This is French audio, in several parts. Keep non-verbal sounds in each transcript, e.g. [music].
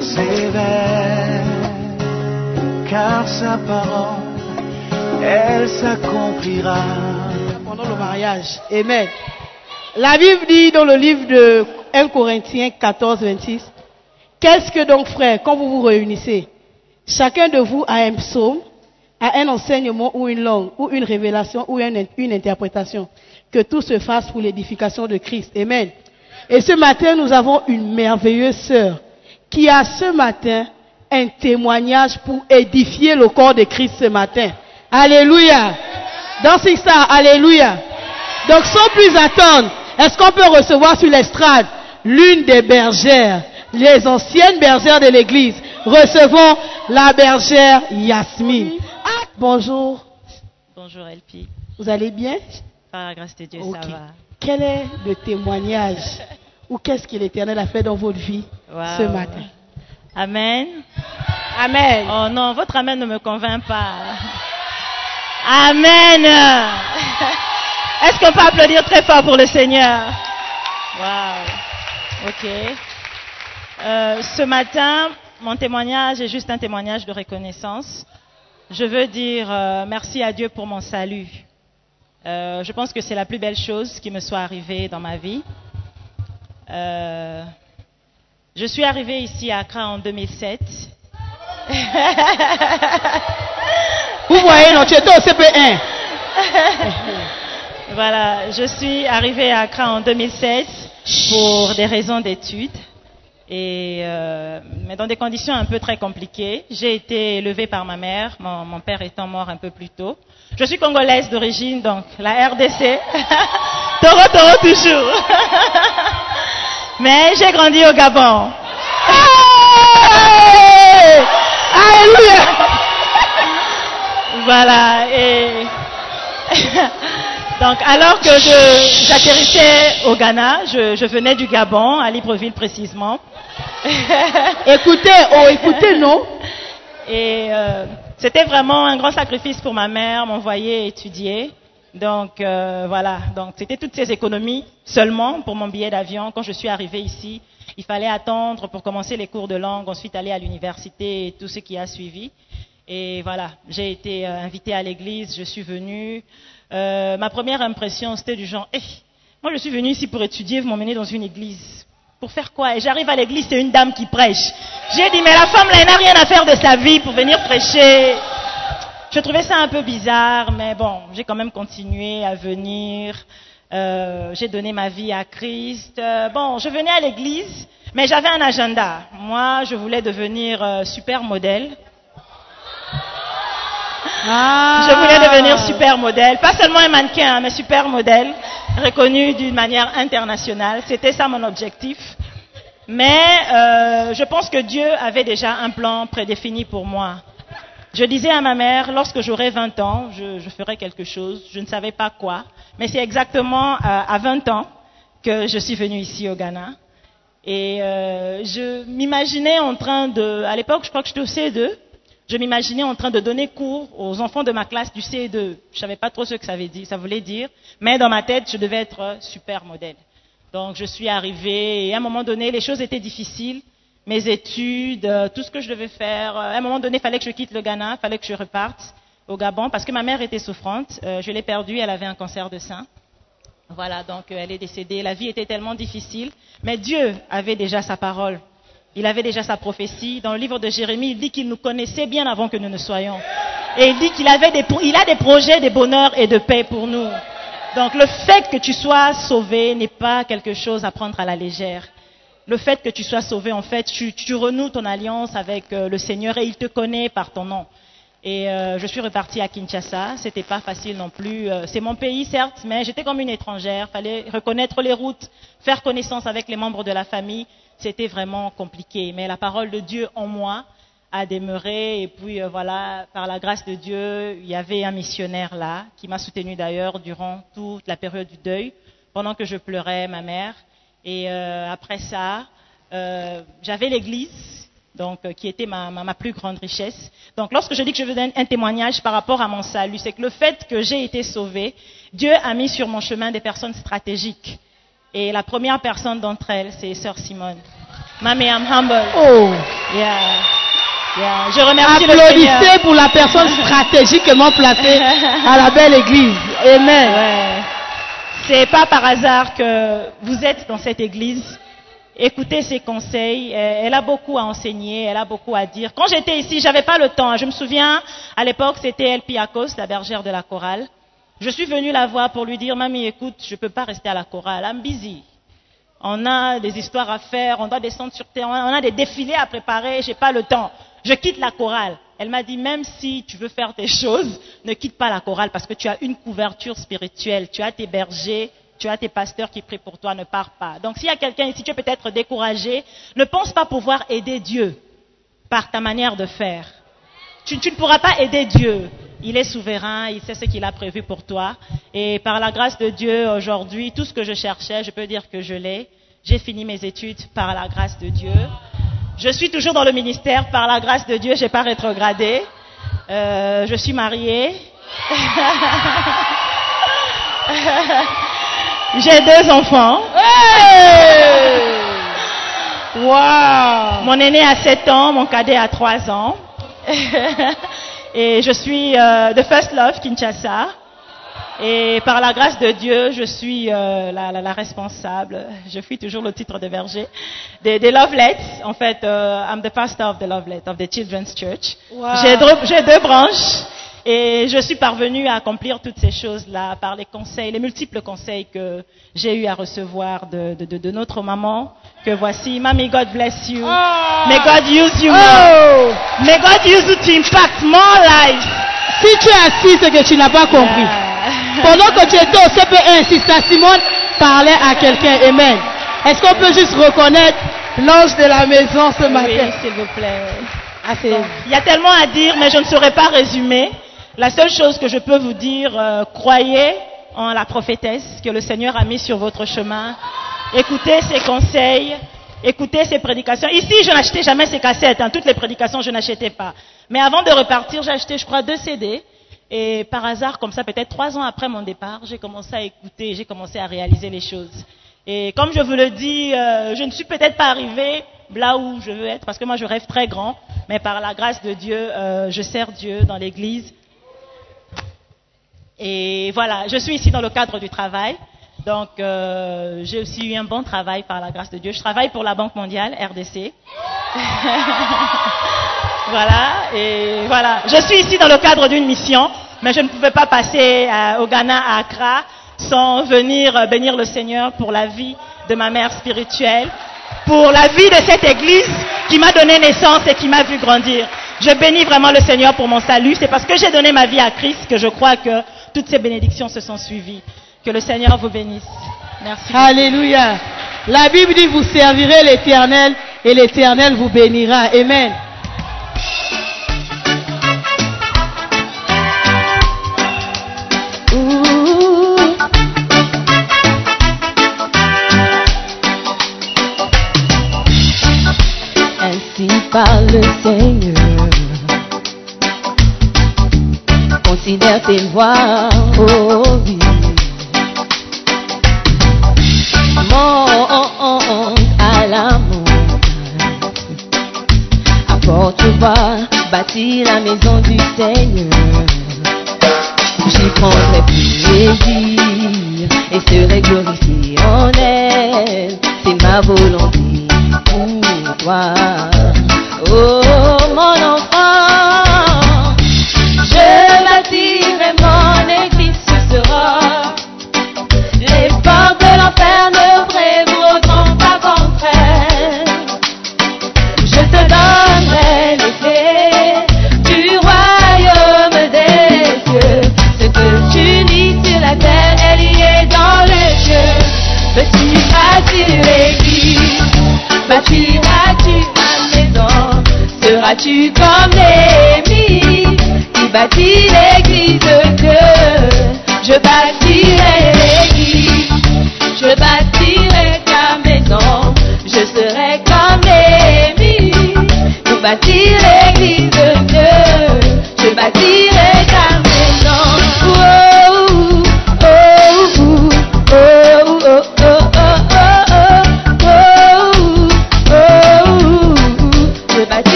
persévère, car sa parole, elle s'accomplira. pendant le mariage. Amen. La Bible dit dans le livre de 1 Corinthiens 14, 26, Qu'est-ce que donc, frère, quand vous vous réunissez Chacun de vous a un psaume, a un enseignement ou une langue, ou une révélation, ou une, une interprétation. Que tout se fasse pour l'édification de Christ. Amen. Et ce matin, nous avons une merveilleuse sœur qui a ce matin un témoignage pour édifier le corps de Christ ce matin. Alléluia. Dans ça, Alléluia. Donc sans plus attendre, est-ce qu'on peut recevoir sur l'estrade l'une des bergères, les anciennes bergères de l'église? Recevons la bergère Yasmine. Ah, bonjour, Bonjour Elpi. vous allez bien? Par la grâce de Dieu, ça va. Quel est le témoignage? Ou qu'est-ce que l'Éternel a fait dans votre vie Wow. ce matin? Amen. Amen. Oh non, votre amen ne me convainc pas. Amen. [laughs] Est-ce qu'on peut applaudir très fort pour le Seigneur? Wow. Ok. Euh, ce matin, mon témoignage est juste un témoignage de reconnaissance. Je veux dire euh, merci à Dieu pour mon salut. Euh, je pense que c'est la plus belle chose qui me soit arrivée dans ma vie. Euh, je suis arrivée ici à Accra en 2007. [laughs] Vous voyez, non, tu étais au CP1. [laughs] Voilà, je suis arrivée à Accra en 2007 pour des raisons d'études. Et, euh, mais dans des conditions un peu très compliquées. J'ai été élevée par ma mère, mon, père étant mort un peu plus tôt. Je suis congolaise d'origine, donc la RDC. [laughs] Toro, Toro toujours. [laughs] mais j'ai grandi au Gabon. Alléluia. Voilà. Et [laughs] donc, alors que j'atterrissais au Ghana, je, je venais du Gabon, à Libreville précisément. [laughs] Écoutez, oh, écoutez, non Et euh, c'était vraiment un grand sacrifice pour ma mère, m'envoyer étudier. Donc euh, voilà, donc c'était toutes ces économies seulement pour mon billet d'avion. Quand je suis arrivée ici, il fallait attendre pour commencer les cours de langue, ensuite aller à l'université et tout ce qui a suivi. Et voilà, j'ai été euh, invitée à l'église, je suis venue. Ma première impression, c'était du genre, Eh, moi je suis venue ici pour étudier, vous m'emmenez dans une église. Pour faire quoi? Et j'arrive à l'église, c'est une dame qui prêche. J'ai dit, mais la femme là, elle n'a rien à faire de sa vie pour venir prêcher. Je trouvais ça un peu bizarre, mais bon, j'ai quand même continué à venir. Euh, j'ai donné ma vie à Christ. Euh, bon, je venais à l'église, mais j'avais un agenda. Moi, je voulais devenir euh, super modèle. Ah. Je voulais devenir super modèle, pas seulement un mannequin, hein, mais super modèle, reconnu d'une manière internationale. C'était ça mon objectif. Mais euh, je pense que Dieu avait déjà un plan prédéfini pour moi. Je disais à ma mère, lorsque j'aurai 20 ans, je, je ferai quelque chose. Je ne savais pas quoi, mais c'est exactement euh, à 20 ans que je suis venue ici au Ghana. Et euh, je m'imaginais en train de, à l'époque, je crois que j'étais au CE2, je m'imaginais en train de donner cours aux enfants de ma classe du CE2. Je savais pas trop ce que ça, ça voulait dire, mais dans ma tête, je devais être super modèle. Donc je suis arrivée et à un moment donné, les choses étaient difficiles. Mes études, euh, tout ce que je devais faire. euh, À un moment donné, il fallait que je quitte le Ghana, il fallait que je reparte au Gabon parce que ma mère était souffrante. Euh, je l'ai perdue, elle avait un cancer de sein. Voilà, donc elle est décédée. La vie était tellement difficile. Mais Dieu avait déjà sa parole. Il avait déjà sa prophétie. Dans le livre de Jérémie, il dit qu'il nous connaissait bien avant que nous ne soyons. Et il dit qu'il a des projets de bonheur et de paix pour nous. Donc le fait que tu sois sauvé n'est pas quelque chose à prendre à la légère. Le fait que tu sois sauvé, en fait, tu, tu renoues ton alliance avec euh, le Seigneur et il te connaît par ton nom. Et euh, je suis repartie à Kinshasa. C'était pas facile non plus. Euh, c'est mon pays, certes, mais j'étais comme une étrangère. Fallait reconnaître les routes, faire connaissance avec les membres de la famille. C'était vraiment compliqué. Mais la parole de Dieu en moi a demeuré. Et puis euh, voilà, par la grâce de Dieu, il y avait un missionnaire là qui m'a soutenu d'ailleurs durant toute la période du deuil, pendant que je pleurais ma mère. Et euh, après ça, euh, j'avais l'église donc qui était ma, plus grande richesse. Donc lorsque je dis que je veux donner un témoignage par rapport à mon salut, c'est que le fait que j'ai été sauvé, Dieu a mis sur mon chemin des personnes stratégiques. Et la première personne d'entre elles, c'est Sœur Simone. Mamie, I'm humble. Oh. Yeah. Yeah. Je remercie Applaudissez pour la personne stratégiquement placée à la belle église. Amen. Ouais. C'est pas par hasard que vous êtes dans cette église écoutez ses conseils. Elle a beaucoup à enseigner, elle a beaucoup à dire. Quand j'étais ici, j'avais pas le temps. Je me souviens, à l'époque, c'était El Piakos, la bergère de la chorale. Je suis venue la voir pour lui dire, mamie, écoute, je peux pas rester à la chorale, I'm busy. On a des histoires à faire, on doit descendre sur terre, on a des défilés à préparer, j'ai pas le temps. Je quitte la chorale. Elle m'a dit, même si tu veux faire tes choses, ne quitte pas la chorale parce que tu as une couverture spirituelle, tu as tes bergers, tu as tes pasteurs qui prient pour toi, ne pars pas. Donc s'il y a quelqu'un ici, tu es peut-être découragé, ne pense pas pouvoir aider Dieu par ta manière de faire. Tu, ne pourras pas aider Dieu. Il est souverain, il sait ce qu'il a prévu pour toi. Et par la grâce de Dieu, aujourd'hui, tout ce que je cherchais, je peux dire que je l'ai. J'ai fini mes études par la grâce de Dieu. Je suis toujours dans le ministère par la grâce de Dieu, je n'ai pas rétrogradé. Euh, je suis mariée. [laughs] J'ai deux enfants. Wow. Mon aîné a 7 ans, mon cadet a 3 ans. [laughs] Et je suis euh, The First Love Kinshasa. Et par la grâce de Dieu, je suis euh, la, la, la, responsable. Je suis toujours le titre de verger des, des Lovelets. En fait, euh, I'm the pastor of the Lovelet, of the Children's Church. Wow. J'ai deux, deux branches. Et je suis parvenue à accomplir toutes ces choses-là par les conseils, les multiples conseils que j'ai eu à recevoir de, de, de, de, notre maman. Que voici, Mamie, God bless you. Oh. May God use you. Oh. May God use you to impact more lives. Si tu es assis, c'est que tu n'as pas compris. Yeah. Pendant que tu étais au CP1, Sister Simone parlait à quelqu'un. Amen. Est-ce qu'on peut juste reconnaître l'ange de la maison ce matin? Oui, s'il vous plaît. Ah, il y a tellement à dire, mais je ne saurais pas résumer. La seule chose que je peux vous dire, euh, croyez en la prophétesse que le Seigneur a mis sur votre chemin. Écoutez ses conseils, écoutez ses prédications. Ici, je n'achetais jamais ces cassettes. Hein. Toutes les prédications, je n'achetais pas. Mais avant de repartir, j'ai acheté, je crois, deux CD. Et par hasard, comme ça, peut-être trois ans après mon départ, j'ai commencé à écouter, j'ai commencé à réaliser les choses. Et comme je vous le dis, euh, je ne suis peut-être pas arrivée là où je veux être, parce que moi, je rêve très grand. Mais par la grâce de Dieu, euh, je sers Dieu dans l'Église. Et voilà, je suis ici dans le cadre du travail. Donc, euh, j'ai aussi eu un bon travail par la grâce de Dieu. Je travaille pour la Banque mondiale, RDC. [laughs] voilà, et voilà. Je suis ici dans le cadre d'une mission, mais je ne pouvais pas passer euh, au Ghana, à Accra, sans venir euh, bénir le Seigneur pour la vie de ma mère spirituelle, pour la vie de cette église qui m'a donné naissance et qui m'a vu grandir. Je bénis vraiment le Seigneur pour mon salut. C'est parce que j'ai donné ma vie à Christ que je crois que toutes ces bénédictions se sont suivies. Que le Seigneur vous bénisse. Merci. Alléluia. La Bible dit vous servirez l'Éternel et l'Éternel vous bénira. Amen. Ainsi parle le Seigneur. si der te oh oui. À la montagne, apporte tu vois, bâtir la maison du Seigneur. J'y prendrai plaisir et serai glorifié en elle. C'est ma volonté pour toi. Oh mon amour. tu comme l'ennemi, qui bâtit l'église de Dieu. Je bâtis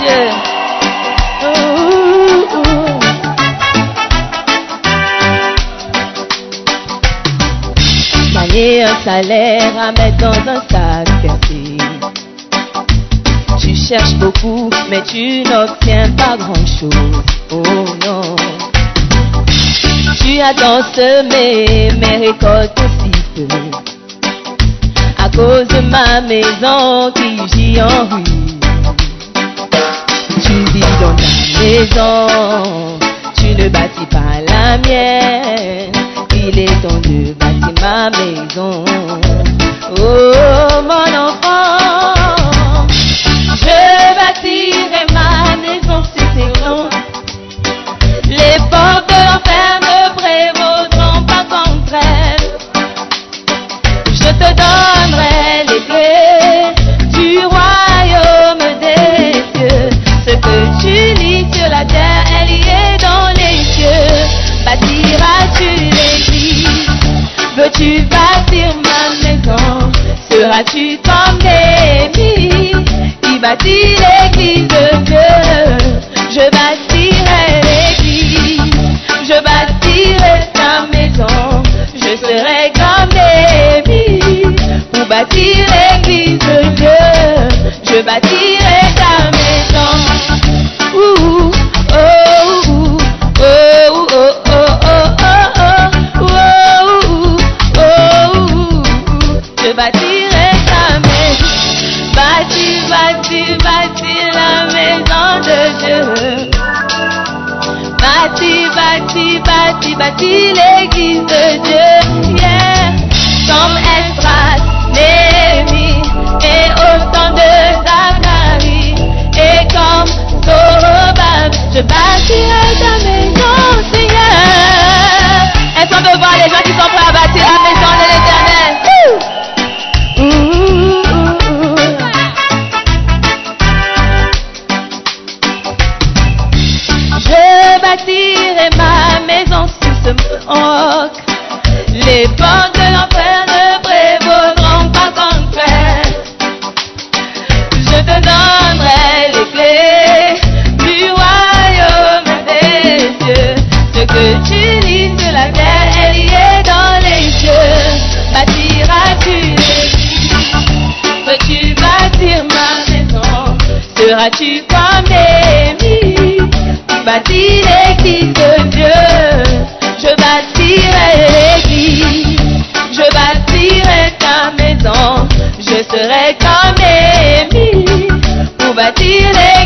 Dieu. Ooh, un salaire à mettre dans un sac perdu. Tu cherches beaucoup, mais tu n'obtiens pas grand-chose. Oh non. Tu as tant semé, mais récolte si peu. À cause de ma maison qui gît en ruine. maison, tu ne bâtis pas la mienne. Il est temps de bâtir ma maison. Oh mon enfant. Chile. bâtis l'église de Dieu. Je bâtirai l'église. Je bâtirai ta maison. Je serai comme Émile pour bâtir l'église.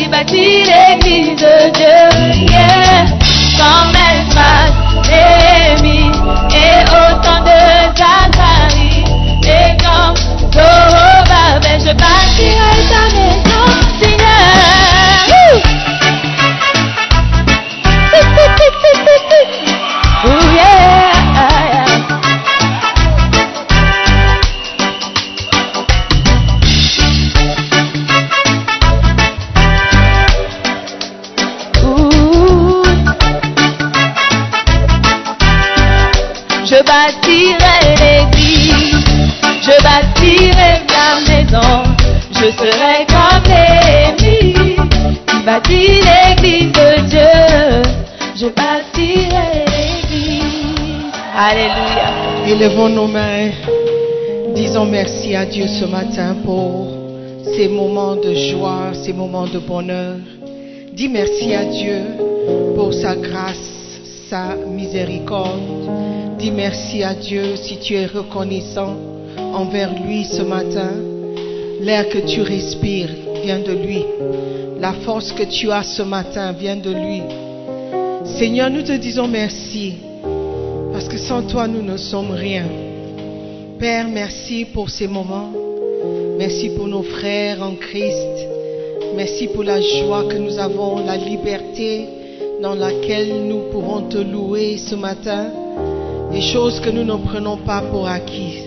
j'ai bâti l'église de Dieu, yeah. Sans mettre ma Élevons nos mains. Disons merci à Dieu ce matin pour ces moments de joie, ces moments de bonheur. Dis merci à Dieu pour sa grâce, sa miséricorde. Dis merci à Dieu si tu es reconnaissant envers lui ce matin. L'air que tu respires vient de lui. La force que tu as ce matin vient de lui. Seigneur, nous te disons merci que sans toi, nous ne sommes rien. Père, merci pour ces moments. Merci pour nos frères en Christ. Merci pour la joie que nous avons, la liberté dans laquelle nous pouvons te louer ce matin. Des choses que nous ne prenons pas pour acquis.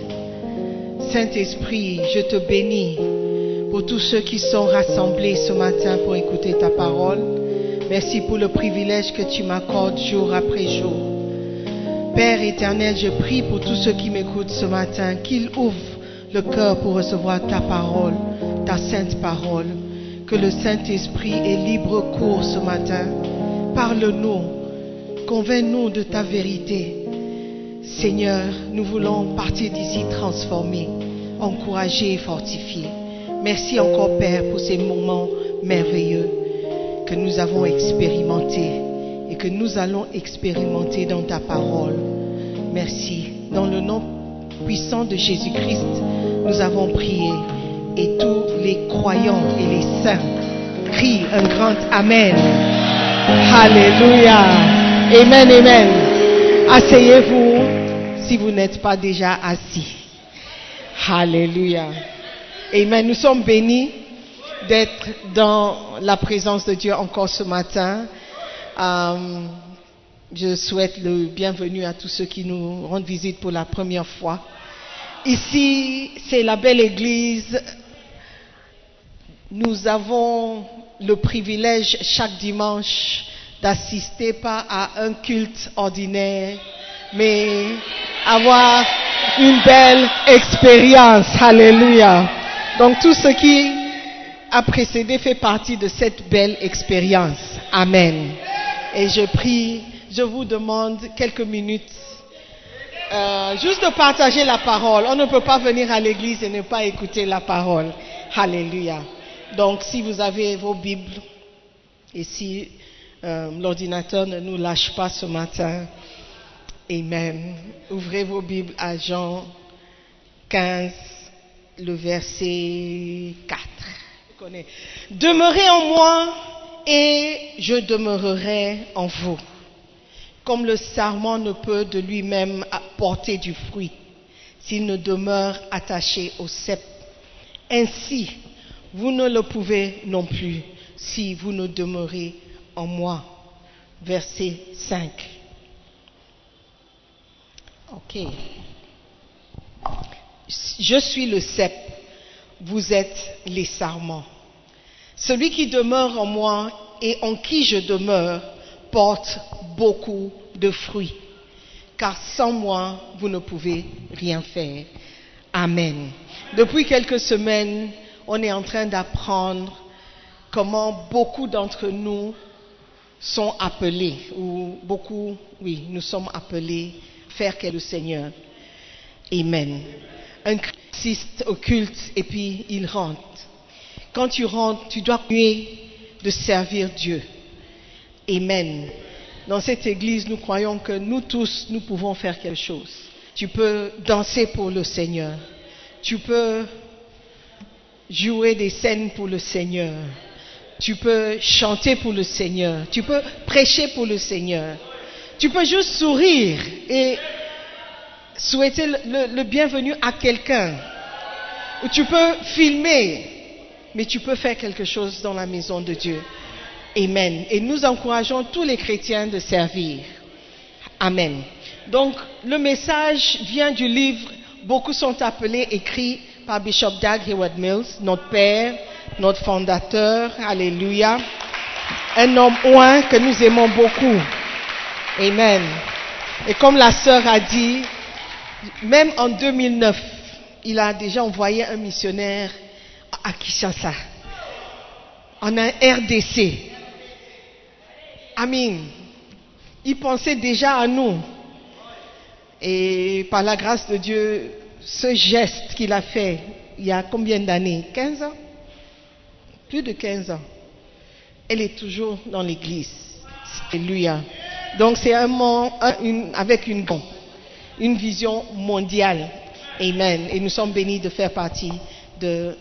Saint-Esprit, je te bénis pour tous ceux qui sont rassemblés ce matin pour écouter ta parole. Merci pour le privilège que tu m'accordes jour après jour. Père éternel, je prie pour tous ceux qui m'écoutent ce matin, qu'ils ouvrent le cœur pour recevoir ta parole, ta sainte parole. Que le Saint-Esprit ait libre cours ce matin. Parle-nous, convainc-nous de ta vérité. Seigneur, nous voulons partir d'ici transformés, encouragés et fortifiés. Merci encore, Père, pour ces moments merveilleux que nous avons expérimentés et que nous allons expérimenter dans ta parole. Merci. Dans le nom puissant de Jésus-Christ, nous avons prié et tous les croyants et les saints crient un grand Amen. Alléluia. Amen, amen. Asseyez-vous si vous n'êtes pas déjà assis. Alléluia. Amen. Nous sommes bénis d'être dans la présence de Dieu encore ce matin. Euh, je souhaite le bienvenu à tous ceux qui nous rendent visite pour la première fois. Ici, c'est la belle église. Nous avons le privilège chaque dimanche d'assister pas à un culte ordinaire, mais avoir une belle expérience. Alléluia. Donc tout ce qui a précédé fait partie de cette belle expérience. Amen. Et je prie, je vous demande quelques minutes euh, juste de partager la parole. On ne peut pas venir à l'église et ne pas écouter la parole. Alléluia. Donc si vous avez vos Bibles et si euh, l'ordinateur ne nous lâche pas ce matin, Amen. Ouvrez vos Bibles à Jean 15, le verset 4. Demeurez en moi et je demeurerai en vous. Comme le sarment ne peut de lui-même apporter du fruit s'il ne demeure attaché au cep. Ainsi, vous ne le pouvez non plus si vous ne demeurez en moi. Verset 5. Ok. Je suis le cep, vous êtes les sarments. Celui qui demeure en moi et en qui je demeure porte beaucoup de fruits, car sans moi, vous ne pouvez rien faire. Amen. Depuis quelques semaines, on est en train d'apprendre comment beaucoup d'entre nous sont appelés, ou beaucoup, oui, nous sommes appelés à faire qu'est le Seigneur. Amen. Christ au culte et puis il rentre. Quand tu rentres, tu dois continuer de servir Dieu. Amen. Dans cette église, nous croyons que nous tous, nous pouvons faire quelque chose. Tu peux danser pour le Seigneur. Tu peux jouer des scènes pour le Seigneur. Tu peux chanter pour le Seigneur. Tu peux prêcher pour le Seigneur. Tu peux juste sourire et souhaiter le, bienvenu à quelqu'un. Ou tu peux filmer, mais tu peux faire quelque chose dans la maison de Dieu. Amen. Et nous encourageons tous les chrétiens de servir. Amen. Donc, le message vient du livre Beaucoup sont appelés, écrit par Bishop Doug Hayward Mills, notre père, notre fondateur. Alléluia. Un homme oint que nous aimons beaucoup. Amen. Et comme la sœur a dit, Même en 2009, il a déjà envoyé un missionnaire à Kinshasa, en un RDC. Amen. Il pensait déjà à nous. Et par la grâce de Dieu, ce geste qu'il a fait il y a combien d'années? 15 ans? Plus de 15 ans. Elle est toujours dans l'église. Alléluia. Donc c'est un monde avec une, une vision mondiale. Amen. Et nous sommes bénis de faire partie de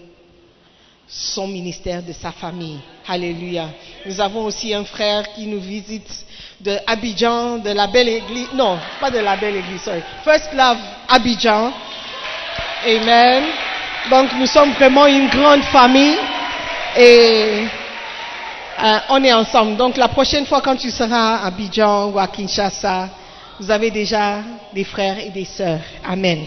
son ministère, de sa famille. Alléluia. Nous avons aussi un frère qui nous visite de Abidjan, de la belle église. Non, pas de la belle église, sorry. First Love Abidjan. Amen. Donc nous sommes vraiment une grande famille et euh, on est ensemble. Donc la prochaine fois quand tu seras à Abidjan ou à Kinshasa, vous avez déjà des frères et des sœurs. Amen.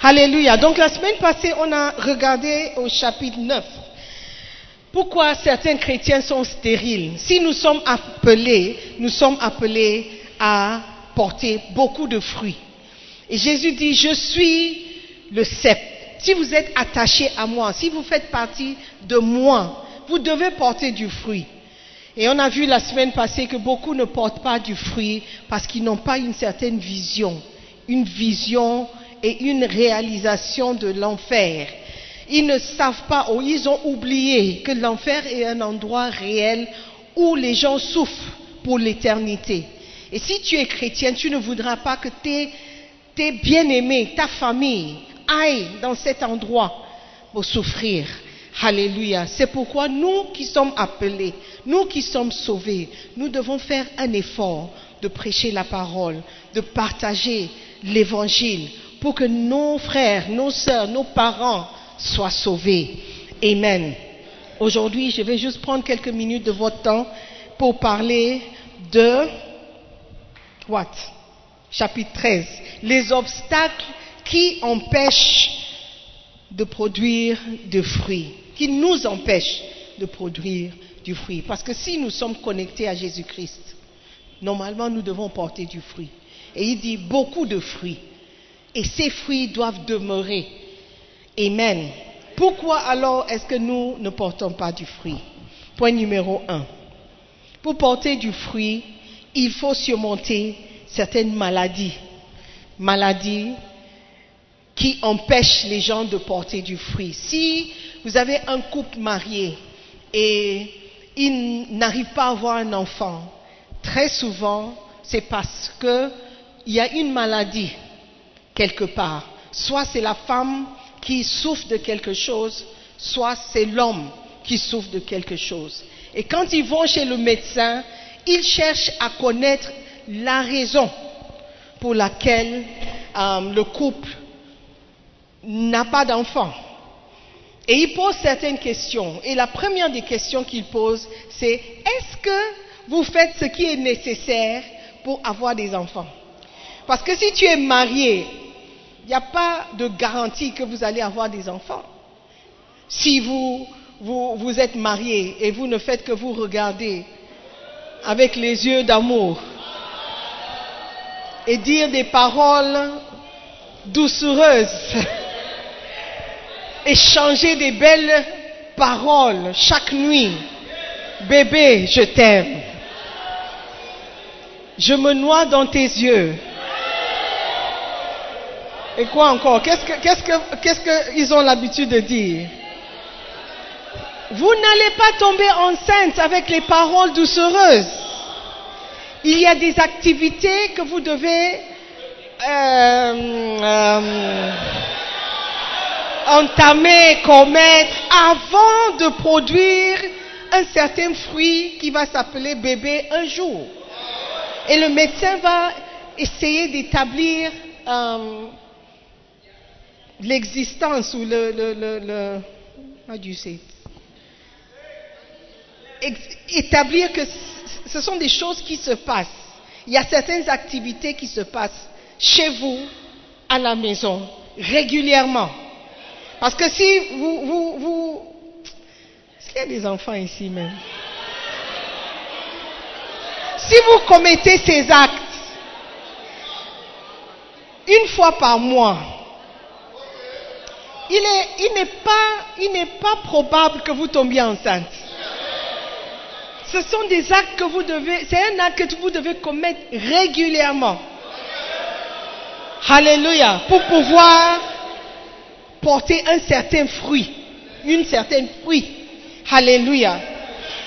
Alléluia. Donc la semaine passée, on a regardé au chapitre 9. Pourquoi certains chrétiens sont stériles Si nous sommes appelés, nous sommes appelés à porter beaucoup de fruits. Et Jésus dit, je suis le cep. Si vous êtes attaché à moi, si vous faites partie de moi, vous devez porter du fruit. Et on a vu la semaine passée que beaucoup ne portent pas du fruit parce qu'ils n'ont pas une certaine vision, une vision et une réalisation de l'enfer. Ils ne savent pas ou ils ont oublié que l'enfer est un endroit réel où les gens souffrent pour l'éternité. Et si tu es chrétien, tu ne voudras pas que tes, tes bien-aimés, ta famille, aillent dans cet endroit pour souffrir. Alléluia. C'est pourquoi nous qui sommes appelés, nous qui sommes sauvés, nous devons faire un effort de prêcher la parole, de partager l'évangile pour que nos frères, nos sœurs, nos parents soient sauvés. Amen. Aujourd'hui, je vais juste prendre quelques minutes de votre temps pour parler de what? Chapitre 13. Les obstacles qui empêchent de produire des fruits, qui nous empêchent de produire du fruit. Parce que si nous sommes connectés à Jésus-Christ, normalement nous devons porter du fruit. Et il dit beaucoup de fruits. Et ces fruits doivent demeurer. Amen. Pourquoi alors est-ce que nous ne portons pas du fruit? Point numéro un. Pour porter du fruit, il faut surmonter certaines maladies. Maladies qui empêchent les gens de porter du fruit. Si vous avez un couple marié et il n'arrive pas à avoir un enfant, très souvent, c'est parce qu'il y a une maladie quelque part. Soit c'est la femme qui souffre de quelque chose, soit c'est l'homme qui souffre de quelque chose. Et quand ils vont chez le médecin, ils cherchent à connaître la raison pour laquelle euh, le couple n'a pas d'enfant. Et ils posent certaines questions. Et la première des questions qu'ils posent, c'est est-ce que vous faites ce qui est nécessaire pour avoir des enfants? Parce que si tu es marié il n'y a pas de garantie que vous allez avoir des enfants. Si vous, vous, vous êtes marié et vous ne faites que vous regarder avec les yeux d'amour et dire des paroles doucereuses, [laughs] échanger des belles paroles chaque nuit. Bébé, je t'aime. Je me noie dans tes yeux. Et quoi encore? Qu'est-ce qu'ils ont l'habitude de dire? Vous n'allez pas tomber enceinte avec les paroles doucereuses. Il y a des activités que vous devez euh, euh, entamer, commettre avant de produire un certain fruit qui va s'appeler bébé un jour. Et le médecin va essayer d'établir euh, l'existence ou le, le, le, le you say établir que ce sont des choses qui se passent. Il y a certaines activités qui se passent chez vous, à la maison, régulièrement. Parce que si vous, vous, est-ce qu'il y a des enfants ici même Si vous commettez ces actes, une fois par mois. Il est, il n'est pas, il n'est pas probable que vous tombiez enceinte. Ce sont des actes que vous devez, c'est un acte que vous devez commettre régulièrement. Alléluia. Pour pouvoir porter un certain fruit, une certaine fruit. Alléluia.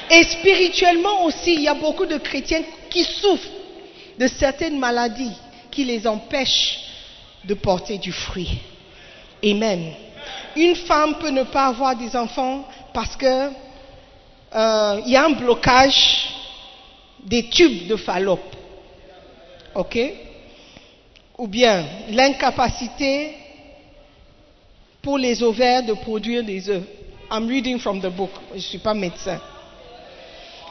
Et spirituellement aussi, il y a beaucoup de chrétiens qui souffrent de certaines maladies qui les empêchent de porter du fruit. Amen. Une femme peut ne pas avoir des enfants parce que euh, y a un blocage des tubes de Fallope. OK? Ou bien l'incapacité les ovaires de produire des œufs. I'm reading from the book. Je ne suis pas médecin.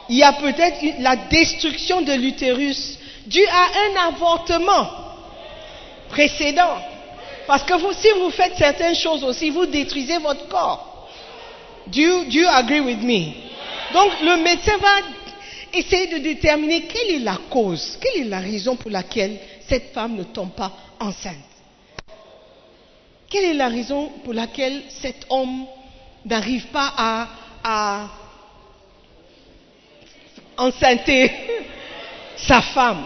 Il y a peut-être la destruction de l'utérus due à un avortement précédent. Parce que vous, si vous faites certaines choses aussi, vous détruisez votre corps. Do you, do you agree with me? Donc le médecin va essayer de déterminer quelle est la cause, quelle est la raison pour laquelle cette femme ne tombe pas enceinte. Quelle est la raison pour laquelle cet homme n'arrive pas à, à enceinter [laughs] sa femme?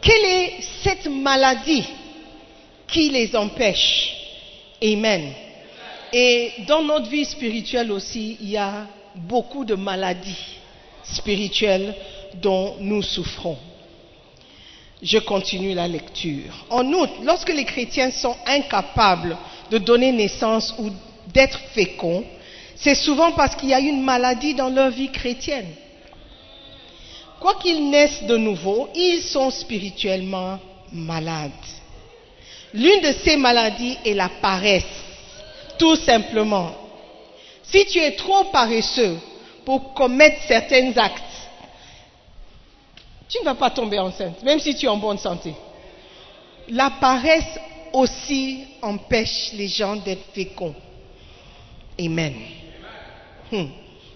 Quelle est cette maladie qui les empêche? Amen. Et dans notre vie spirituelle aussi, il y a beaucoup de maladies spirituelles dont nous souffrons. Je continue la lecture. En outre, lorsque les chrétiens sont incapables de donner naissance ou d'être féconds, c'est souvent parce qu'il y a une maladie dans leur vie chrétienne. Quoi qu'ils naissent de nouveau, ils sont spirituellement malades. L'une de ces maladies est la paresse, tout simplement. Si tu es trop paresseux pour commettre certains actes, tu ne vas pas tomber enceinte, même si tu es en bonne santé. La paresse aussi empêche les gens d'être féconds. Amen. Hmm.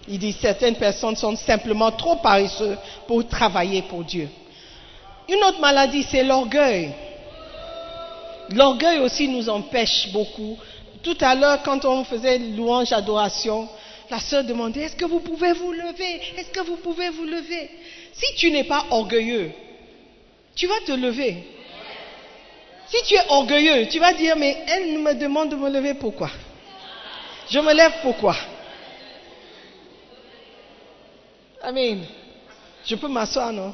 Il dit certaines personnes sont simplement trop paresseux pour travailler pour Dieu. Une autre maladie, c'est l'orgueil. L'orgueil aussi nous empêche beaucoup. Tout à l'heure, quand on faisait louange, adoration, la sœur demandait, est-ce que vous pouvez vous lever? Est-ce que vous pouvez vous lever? Si tu n'es pas orgueilleux, tu vas te lever. Si tu es orgueilleux, tu vas dire, mais elle me demande de me lever pourquoi? Je me lève pourquoi? Amen. Je peux m'asseoir, non?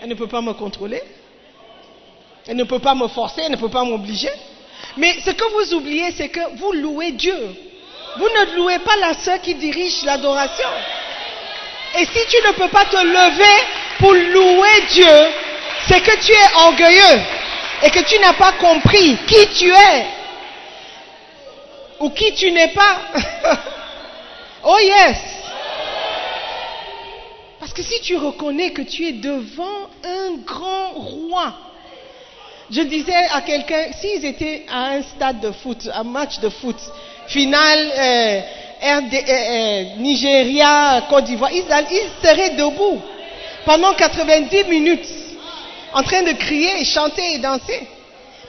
Elle ne peut pas me contrôler. Elle ne peut pas me forcer, elle ne peut pas m'obliger. Mais ce que vous oubliez, c'est que vous louez Dieu. Vous ne louez pas la sœur qui dirige l'adoration. Et si tu ne peux pas te lever pour louer Dieu, c'est que tu es orgueilleux et que tu n'as pas compris qui tu es ou qui tu n'es pas. [laughs] oh yes. Parce que si tu reconnais que tu es devant un grand roi, je disais à quelqu'un, s'ils étaient à un stade de foot, un match de foot, finale euh, Euh, euh, Nigeria, Côte d'Ivoire, ils, ils seraient debout pendant 90 minutes, en train de crier, chanter et danser.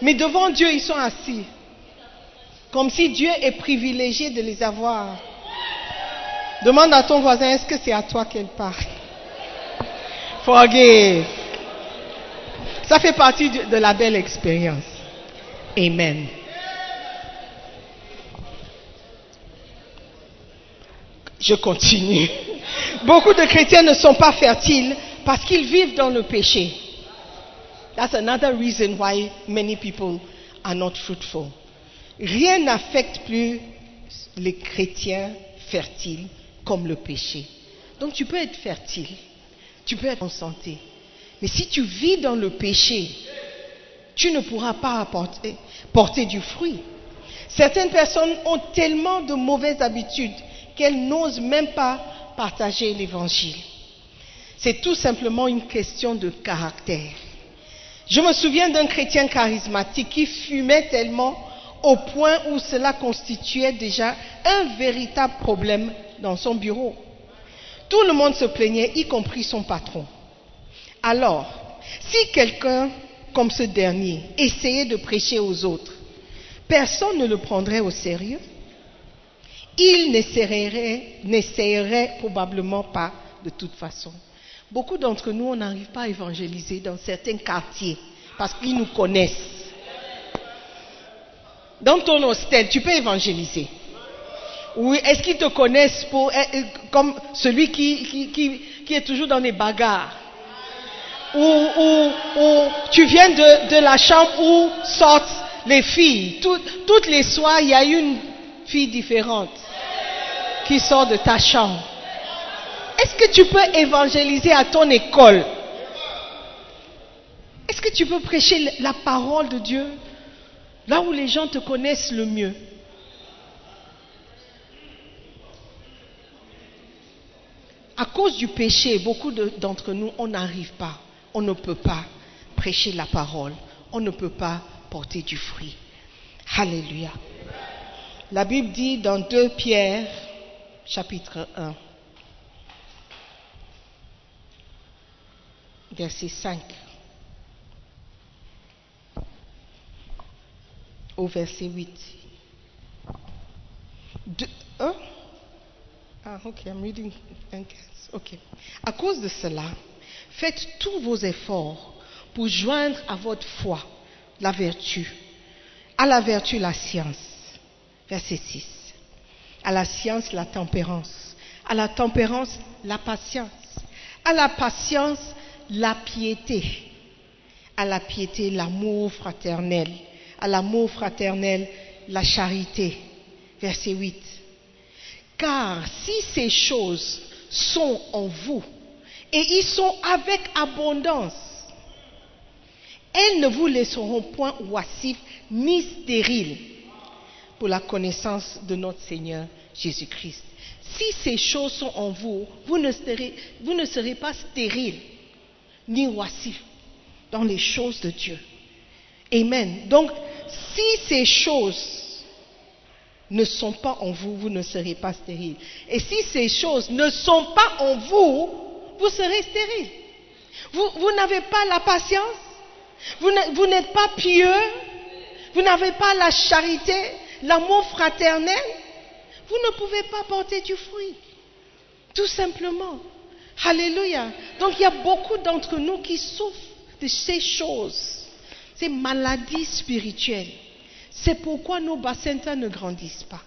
Mais devant Dieu, ils sont assis. Comme si Dieu est privilégié de les avoir. Demande à ton voisin, est-ce que c'est à toi qu'elle parle? Forgive. Ça fait partie de la belle expérience. Amen. Je continue. Beaucoup de chrétiens ne sont pas fertiles parce qu'ils vivent dans le péché. That's another reason why many people are not fruitful. Rien n'affecte plus les chrétiens fertiles comme le péché. Donc tu peux être fertile, tu peux être en santé, mais si tu vis dans le péché, tu ne pourras pas apporter, porter du fruit. Certaines personnes ont tellement de mauvaises habitudes qu'elles n'osent même pas partager l'évangile. C'est tout simplement une question de caractère. Je me souviens d'un chrétien charismatique qui fumait tellement au point où cela constituait déjà un véritable problème dans son bureau. Tout le monde se plaignait, y compris son patron. Alors, si quelqu'un comme ce dernier, essayer de prêcher aux autres, personne ne le prendrait au sérieux? Il n'essayerait, n'essayerait probablement pas de toute façon. Beaucoup d'entre nous, on n'arrive pas à évangéliser dans certains quartiers parce qu'ils nous connaissent. Dans ton hostel, tu peux évangéliser. Oui, est-ce qu'ils te connaissent eh, eh, comme celui qui, est toujours dans les bagarres? Ou, tu viens de, la chambre où sortent les filles. Tout- toutes les soirs, il y a une fille différente qui sort de ta chambre. Est-ce que tu peux évangéliser à ton école? Est-ce que tu peux prêcher la parole de Dieu là où les gens te connaissent le mieux? À cause du péché, beaucoup de- d'entre nous, on n'arrive pas, on ne peut pas prêcher la parole, on ne peut pas porter du fruit. Alléluia. La Bible dit dans 2 Pierre, chapitre 1, verset 5 au verset 8. De? Ah, ok, I'm reading. Ok. À cause de cela, faites tous vos efforts pour joindre à votre foi la vertu, à la vertu la science. Verset 6. À la science la tempérance, à la tempérance la patience, à la patience la piété, à la piété l'amour fraternel, à l'amour fraternel la charité. Verset 8. Car si ces choses sont en vous et ils sont avec abondance, elles ne vous laisseront point oisifs ni stériles pour la connaissance de notre Seigneur Jésus-Christ. Si ces choses sont en vous, vous ne serez, pas stériles ni oisifs dans les choses de Dieu. Amen. Donc, si ces choses ne sont pas en vous, vous ne serez pas stérile. Et si ces choses ne sont pas en vous, vous serez stérile. Vous, n'avez pas la patience, vous n'êtes pas pieux, vous n'avez pas la charité, l'amour fraternel, vous ne pouvez pas porter du fruit. Tout simplement. Alléluia. Donc il y a beaucoup d'entre nous qui souffrent de ces choses, ces maladies spirituelles. C'est pourquoi nos bassins ne grandissent pas.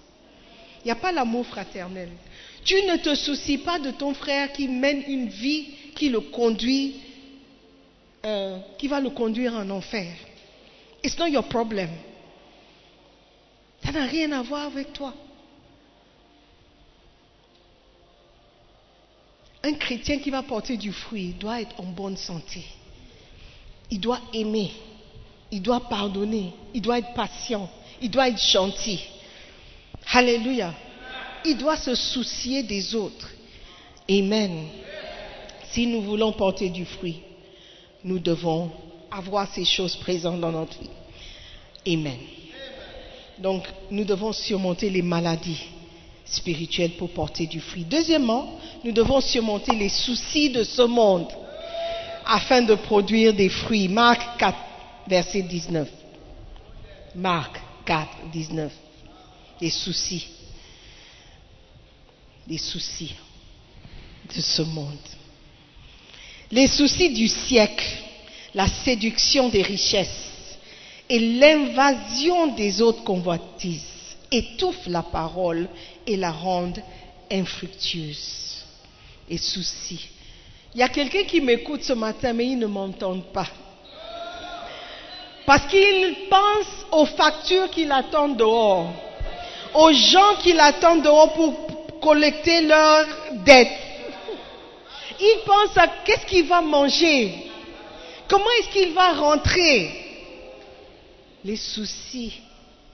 Il n'y a pas l'amour fraternel. Tu ne te soucies pas de ton frère qui mène une vie qui le conduit, euh, qui va le conduire en enfer. It's not your problem. Ça n'a rien à voir avec toi. Un chrétien qui va porter du fruit doit être en bonne santé. Il doit aimer. Il doit pardonner. Il doit être patient. Il doit être gentil. Alléluia. Il doit se soucier des autres. Amen. Si nous voulons porter du fruit, nous devons avoir ces choses présentes dans notre vie. Amen. Donc, nous devons surmonter les maladies spirituelles pour porter du fruit. Deuxièmement, nous devons surmonter les soucis de ce monde afin de produire des fruits. Marc 4, verset 19. Marc 4, 19. Les soucis. Les soucis de ce monde. Les soucis du siècle, la séduction des richesses et l'invasion des autres convoitises étouffent la parole et la rendent infructueuse. Et soucis. Il y a quelqu'un qui m'écoute ce matin, mais il ne m'entend pas. Parce qu'il pense aux factures qu'il attend dehors, aux gens qu'il attend dehors pour collecter leurs dettes. Il pense à qu'est-ce qu'il va manger, comment est-ce qu'il va rentrer. Les soucis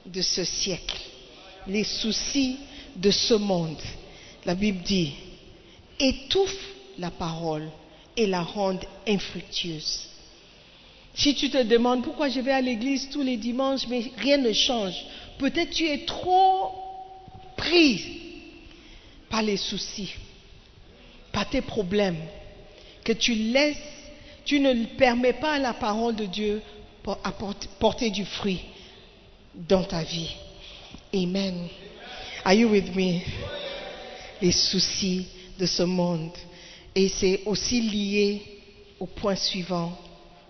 de ce siècle, les soucis de ce monde. La Bible dit, étouffe la parole et la rendent infructueuse. Si tu te demandes pourquoi je vais à l'église tous les dimanches, mais rien ne change, peut-être tu es trop pris par les soucis, par tes problèmes, que tu laisses, tu ne permets pas à la parole de Dieu porter du fruit dans ta vie. Amen. Are you with me? Les soucis de ce monde. Et c'est aussi lié au point suivant,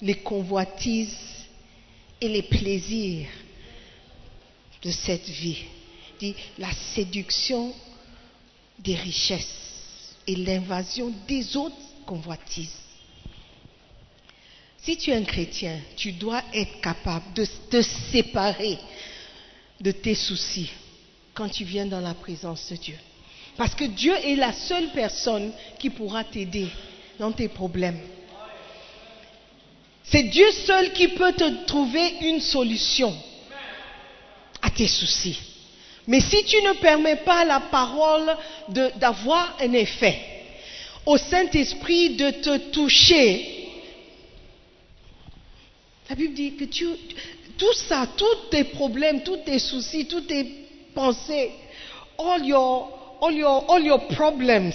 les convoitises et les plaisirs de cette vie. La séduction des richesses et l'invasion des autres convoitises. Si tu es un chrétien, tu dois être capable de te séparer de tes soucis quand tu viens dans la présence de Dieu. Parce que Dieu est la seule personne qui pourra t'aider dans tes problèmes. C'est Dieu seul qui peut te trouver une solution à tes soucis. Mais si tu ne permets pas la parole d'avoir un effet, au Saint-Esprit de te toucher, la Bible dit que tout ça, tous tes problèmes, tous tes soucis, toutes tes pensées, all your, all your, all your problems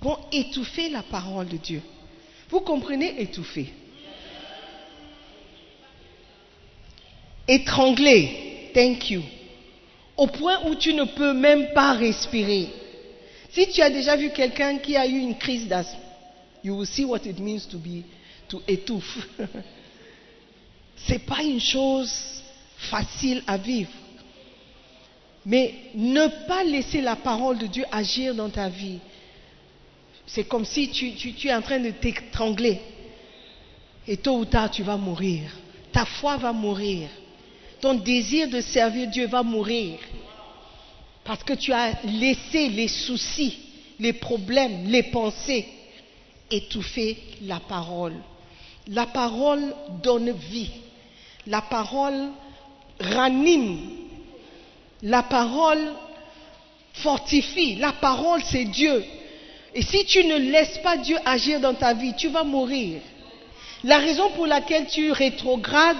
vont étouffer la parole de Dieu. Vous comprenez étouffer? Étrangler, thank you, au point où tu ne peux même pas respirer. Si tu as déjà vu quelqu'un qui a eu une crise d'asthme, you will see what it means to be, to étouffe. [laughs] C'est pas une chose facile à vivre. Mais ne pas laisser la parole de Dieu agir dans ta vie, c'est comme si tu es en train de t'étrangler. Et tôt ou tard, tu vas mourir. Ta foi va mourir. Ton désir de servir Dieu va mourir. Parce que tu as laissé les soucis, les problèmes, les pensées étouffer la parole. La parole donne vie. La parole ranime. La parole fortifie. La parole, c'est Dieu. Et si tu ne laisses pas Dieu agir dans ta vie, tu vas mourir. La raison pour laquelle tu rétrogrades,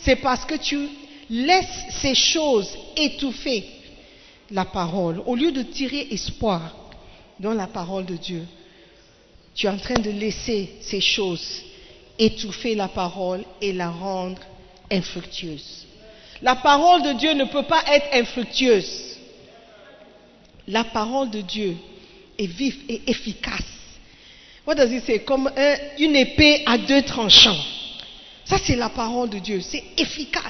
c'est parce que tu laisses ces choses étouffer la parole. Au lieu de tirer espoir dans la parole de Dieu, tu es en train de laisser ces choses étouffer la parole et la rendre infructueuse. La parole de Dieu ne peut pas être infructueuse. La parole de Dieu est vive et efficace. What does it say? Comme un- une épée à deux tranchants. Ça, c'est la parole de Dieu. C'est efficace.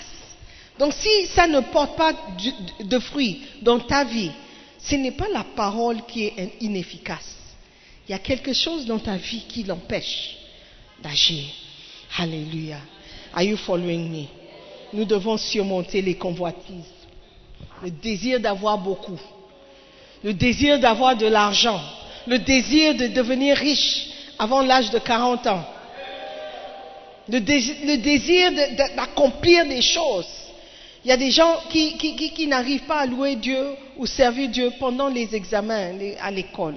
Donc, si ça ne porte pas de fruits dans ta vie, ce n'est pas la parole qui est in- inefficace. Il y a quelque chose dans ta vie qui l'empêche d'agir. Alléluia. Are you following me? Nous devons surmonter les convoitises. Le désir d'avoir beaucoup. Le désir d'avoir de l'argent. Le désir de devenir riche avant l'âge de 40 ans. Le, désir, d'accomplir des choses. Il y a des gens qui, n'arrivent pas à louer Dieu ou servir Dieu pendant les examens à l'école.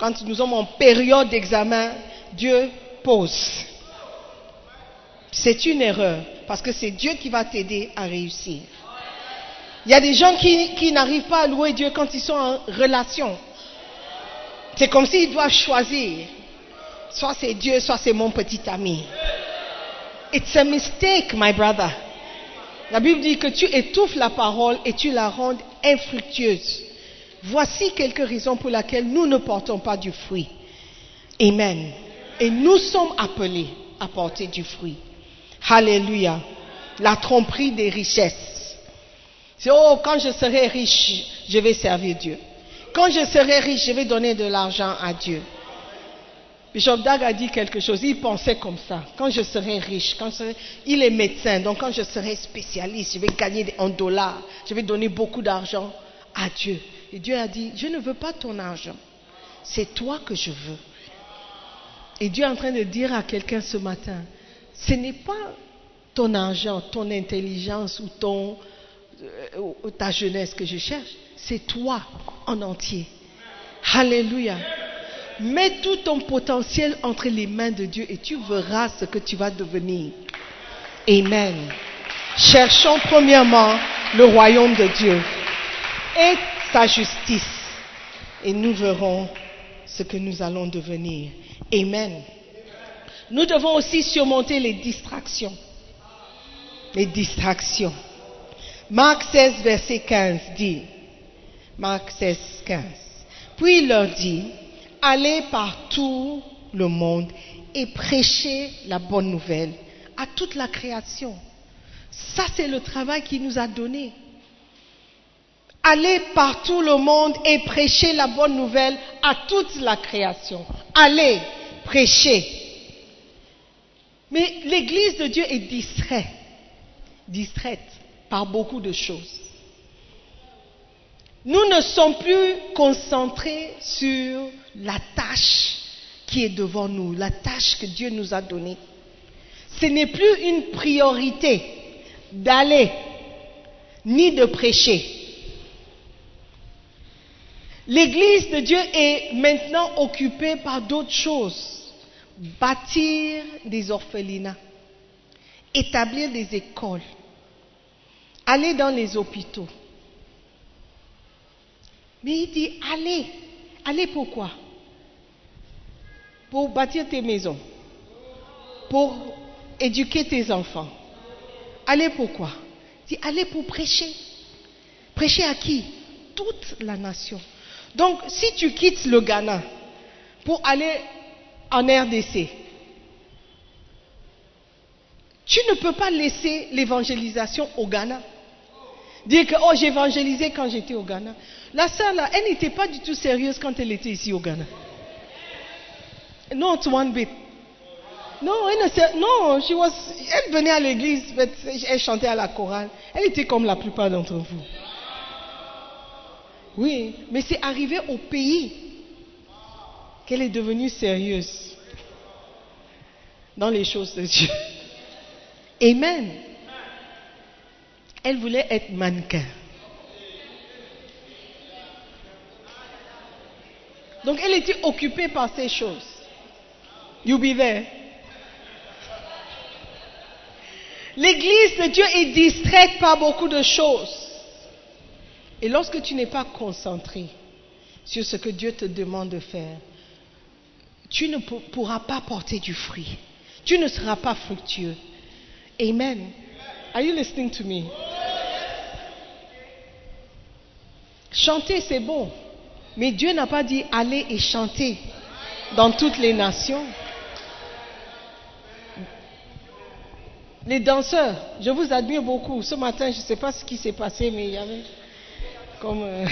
Quand nous sommes en période d'examen, Dieu pose. C'est une erreur parce que c'est Dieu qui va t'aider à réussir. Il y a des gens qui, n'arrivent pas à louer Dieu quand ils sont en relation. C'est comme s'ils doivent choisir. Soit c'est Dieu, soit c'est mon petit ami. It's a mistake, my brother. La Bible dit que tu étouffes la parole et tu la rends infructueuse. Voici quelques raisons pour lesquelles nous ne portons pas du fruit. Amen. Et nous sommes appelés à porter du fruit. Alléluia. La tromperie des richesses. C'est, oh, quand je serai riche, je vais servir Dieu. Quand je serai riche, je vais donner de l'argent à Dieu. Bishop Dag a dit quelque chose, il pensait comme ça. Quand je serai riche, quand il est médecin, donc quand je serai spécialiste, je vais gagner en dollars, je vais donner beaucoup d'argent à Dieu. Et Dieu a dit, je ne veux pas ton argent, c'est toi que je veux. Et Dieu est en train de dire à quelqu'un ce matin, ce n'est pas ton argent, ton intelligence euh, ou ta jeunesse que je cherche, c'est toi en entier. Alléluia. Mets tout ton potentiel entre les mains de Dieu et tu verras ce que tu vas devenir. Amen. Cherchons premièrement le royaume de Dieu et sa justice et nous verrons ce que nous allons devenir. Amen. Nous devons aussi surmonter les distractions. Les distractions. Marc 16, verset 15 dit, Marc 16, 15. Puis il leur dit, allez par tout le monde et prêchez la bonne nouvelle à toute la création. Ça, c'est le travail qu'il nous a donné. Allez par tout le monde et prêchez la bonne nouvelle à toute la création. Allez, prêchez. Mais l'Église de Dieu est distraite, distraite par beaucoup de choses. Nous ne sommes plus concentrés sur la tâche qui est devant nous, la tâche que Dieu nous a donnée. Ce n'est plus une priorité d'aller ni de prêcher. L'Église de Dieu est maintenant occupée par d'autres choses. Bâtir des orphelinats, établir des écoles, aller dans les hôpitaux. Mais il dit, allez. Allez pourquoi? Pour bâtir tes maisons. Pour éduquer tes enfants. Allez pourquoi? Il dit, allez pour prêcher. Prêcher à qui? Toute la nation. Donc, si tu quittes le Ghana pour aller en RDC, tu ne peux pas laisser l'évangélisation au Ghana. Dire que, oh, j'ai évangélisé quand j'étais au Ghana. La sœur, là, elle n'était pas du tout sérieuse quand elle était ici au Ghana. Non, one bit. Non, elle, ne, non she was, elle venait à l'église, elle chantait à la chorale. Elle était comme la plupart d'entre vous. Oui, mais c'est arrivé au pays qu'elle est devenue sérieuse dans les choses de Dieu. Amen. Elle voulait être mannequin. Donc elle était occupée par ces choses. You be there. L'église de Dieu est distraite par beaucoup de choses. Et lorsque tu n'es pas concentré sur ce que Dieu te demande de faire, tu ne pourras pas porter du fruit. Tu ne seras pas fructueux. Amen. Are you listening to me? Chanter, c'est bon. Mais Dieu n'a pas dit aller et chanter dans toutes les nations. Les danseurs, je vous admire beaucoup. Ce matin, je ne sais pas ce qui s'est passé, mais il y avait comme euh,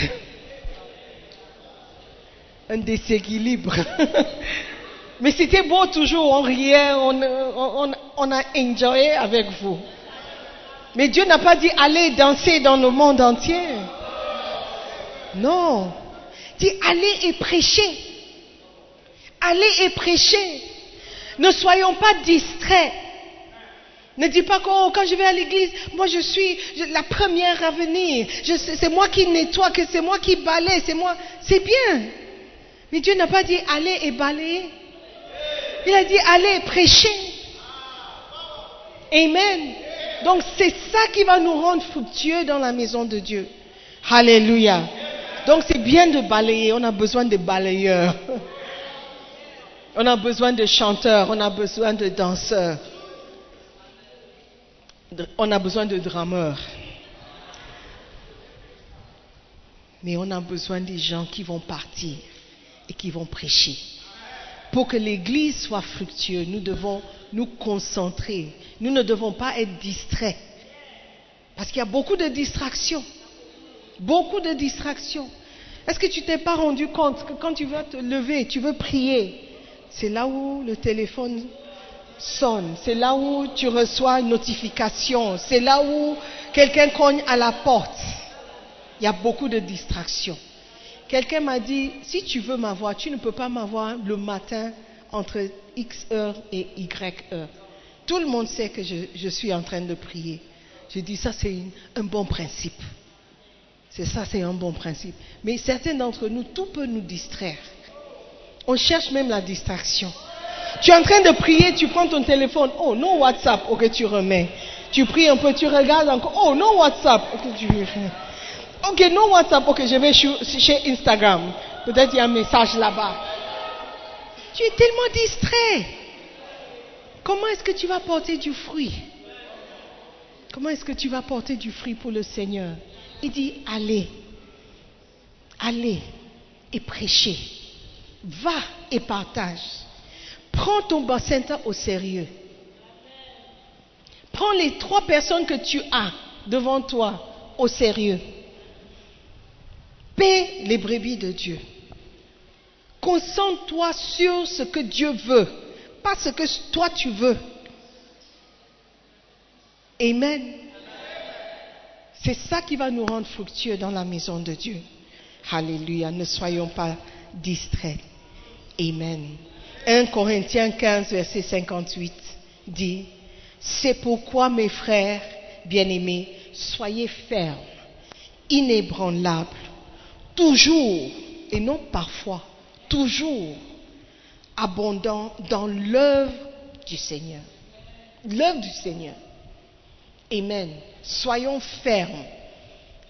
un déséquilibre. [laughs] mais c'était beau toujours, on riait, on, a enjoyé avec vous. Mais Dieu n'a pas dit allez danser dans le monde entier. Non. Dit allez et prêchez. Allez et prêchez. Ne soyons pas distraits. Ne dis pas que oh, quand je vais à l'église, moi je suis la première à venir. C'est moi qui nettoie, que c'est moi qui balaye, c'est moi. C'est bien. Mais Dieu n'a pas dit allez et balayer. Il a dit allez prêcher. Amen. Donc c'est ça qui va nous rendre fructueux dans la maison de Dieu. Alléluia. Donc c'est bien de balayer, on a besoin de balayeurs. [laughs] On a besoin de chanteurs, on a besoin de danseurs. On a besoin de drameurs. Mais on a besoin des gens qui vont partir et qui vont prêcher. Pour que l'Église soit fructueuse, nous devons nous concentrer. Nous ne devons pas être distraits. Parce qu'il y a beaucoup de distractions. Beaucoup de distractions. Est-ce que tu t'es pas rendu compte que quand tu veux te lever, tu veux prier, c'est là où le téléphone sonne, c'est là où tu reçois une notification, c'est là où quelqu'un cogne à la porte. Il y a beaucoup de distractions. Quelqu'un m'a dit, si tu veux m'avoir, tu ne peux pas m'avoir le matin entre X heure et Y heure. Tout le monde sait que je, suis en train de prier. Je dis, ça c'est un bon principe. C'est ça, c'est un bon principe. Mais certains d'entre nous, tout peut nous distraire. On cherche même la distraction. Tu es en train de prier, tu prends ton téléphone. Oh, non WhatsApp. Ok, tu remets. Tu pries un peu, tu regardes encore. Oh, non WhatsApp. Ok, tu Ok, non WhatsApp. Ok, je vais chez Instagram. Peut-être il y a un message là-bas. Tu es tellement distrait. Comment est-ce que tu vas porter du fruit? Comment est-ce que tu vas porter du fruit pour le Seigneur? Il dit, allez, allez et prêchez. Va et partage. Prends ton bassin au sérieux. Prends les trois personnes que tu as devant toi au sérieux. Paie les brebis de Dieu. Concentre-toi sur ce que Dieu veut, pas ce que toi tu veux. Amen. C'est ça qui va nous rendre fructueux dans la maison de Dieu. Alléluia. Ne soyons pas distraits. Amen. 1 Corinthiens 15, verset 58 dit, C'est pourquoi mes frères bien-aimés, soyez fermes, inébranlables, toujours, et non parfois, toujours abondants dans l'œuvre du Seigneur. L'œuvre du Seigneur. Amen. Soyons fermes,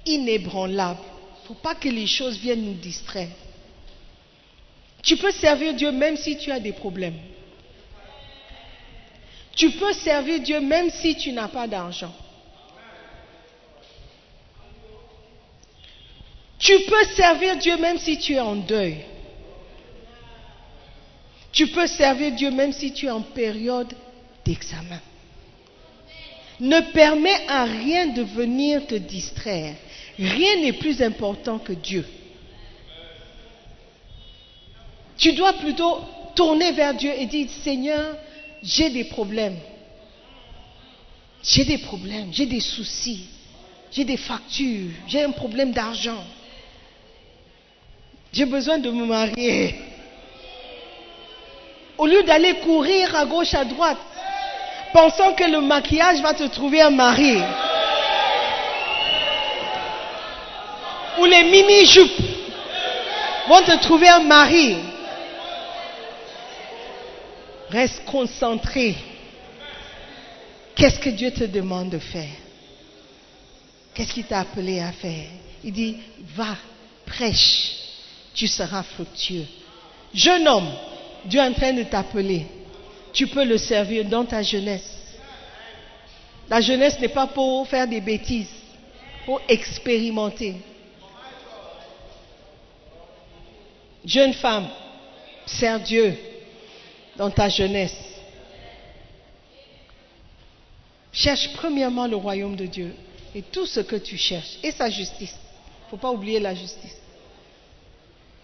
inébranlables. Il faut pas que les choses viennent nous distraire. Tu peux servir Dieu même si tu as des problèmes. Tu peux servir Dieu même si tu n'as pas d'argent. Tu peux servir Dieu même si tu es en deuil. Tu peux servir Dieu même si tu es en période d'examen. Ne permets à rien de venir te distraire. Rien n'est plus important que Dieu. Tu dois plutôt tourner vers Dieu et dire, Seigneur, j'ai des problèmes. J'ai des problèmes, j'ai des soucis, j'ai des factures, j'ai un problème d'argent. J'ai besoin de me marier. Au lieu d'aller courir à gauche, à droite, pensant que le maquillage va te trouver un mari. Ou les mini-jupes vont te trouver un mari. Reste concentré. Qu'est-ce que Dieu te demande de faire? Qu'est-ce qu'il t'a appelé à faire? Il dit, va, prêche, tu seras fructueux. Jeune homme, Dieu est en train de t'appeler. Tu peux le servir dans ta jeunesse. La jeunesse n'est pas pour faire des bêtises, pour expérimenter. Jeune femme, sers Dieu dans ta jeunesse. Cherche premièrement le royaume de Dieu et tout ce que tu cherches, et sa justice. Il ne faut pas oublier la justice.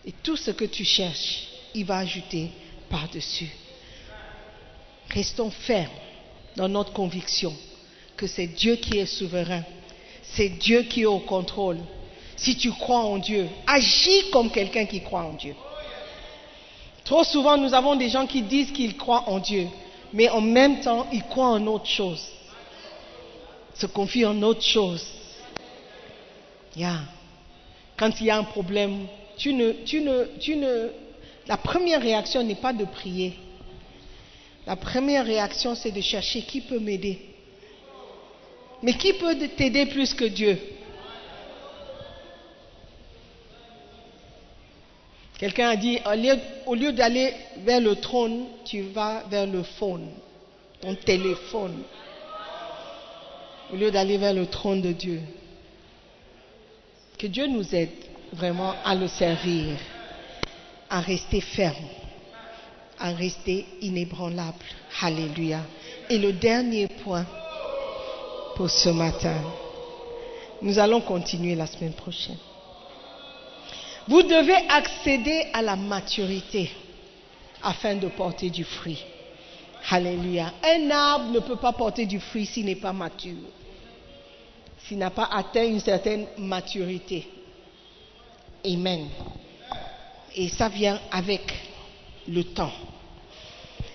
Et tout ce que tu cherches, il va ajouter par-dessus. Restons fermes dans notre conviction que c'est Dieu qui est souverain. C'est Dieu qui est au contrôle. Si tu crois en Dieu, agis comme quelqu'un qui croit en Dieu. Trop souvent, nous avons des gens qui disent qu'ils croient en Dieu, mais en même temps, ils croient en autre chose. Se confient en autre chose. Yeah. Quand il y a un problème, tu ne, la première réaction n'est pas de prier. La première réaction, c'est de chercher qui peut m'aider. Mais qui peut t'aider plus que Dieu? Quelqu'un a dit, au lieu, d'aller vers le trône, tu vas vers le phone, ton téléphone. Au lieu d'aller vers le trône de Dieu. Que Dieu nous aide vraiment à le servir, à rester ferme, à rester inébranlable. Alléluia. Et le dernier point pour ce matin, nous allons continuer la semaine prochaine. Vous devez accéder à la maturité afin de porter du fruit. Alléluia. Un arbre ne peut pas porter du fruit s'il n'est pas mature, s'il n'a pas atteint une certaine maturité. Amen. Et ça vient avec le temps.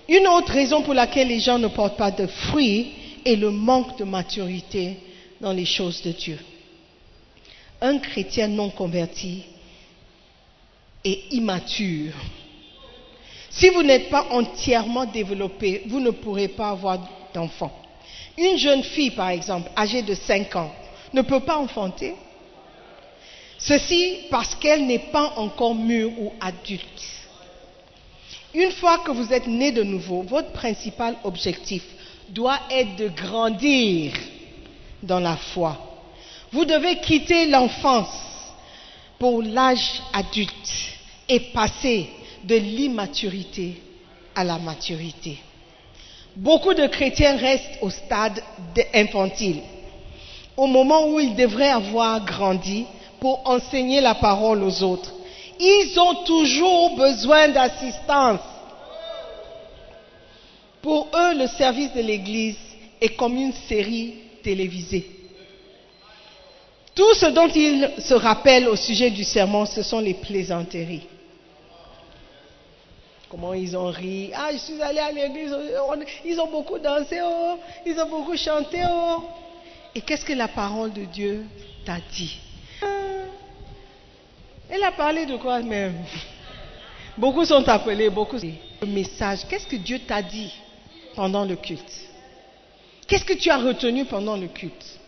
Une autre raison pour laquelle les gens ne portent pas de fruits est le manque de maturité dans les choses de Dieu. Un chrétien non converti est immature. Si vous n'êtes pas entièrement développé, vous ne pourrez pas avoir d'enfant. Une jeune fille, par exemple, âgée de 5 ans, ne peut pas enfanter. Ceci parce qu'elle n'est pas encore mûre ou adulte. Une fois que vous êtes né de nouveau, votre principal objectif doit être de grandir dans la foi. Vous devez quitter l'enfance pour l'âge adulte et passer de l'immaturité à la maturité. Beaucoup de chrétiens restent au stade infantile, au moment où ils devraient avoir grandi pour enseigner la parole aux autres. Ils ont toujours besoin d'assistance. Pour eux, le service de l'Église est comme une série télévisée. Tout ce dont ils se rappellent au sujet du sermon, ce sont les plaisanteries. Comment ils ont ri. Ah, je suis allé à l'église, ils ont beaucoup dansé, oh, ils ont beaucoup chanté. Oh. Et qu'est-ce que la parole de Dieu t'a dit? Elle a parlé de quoi même? Beaucoup sont appelés, beaucoup. Le message, qu'est-ce que Dieu t'a dit pendant le culte? Qu'est-ce que tu as retenu pendant le culte?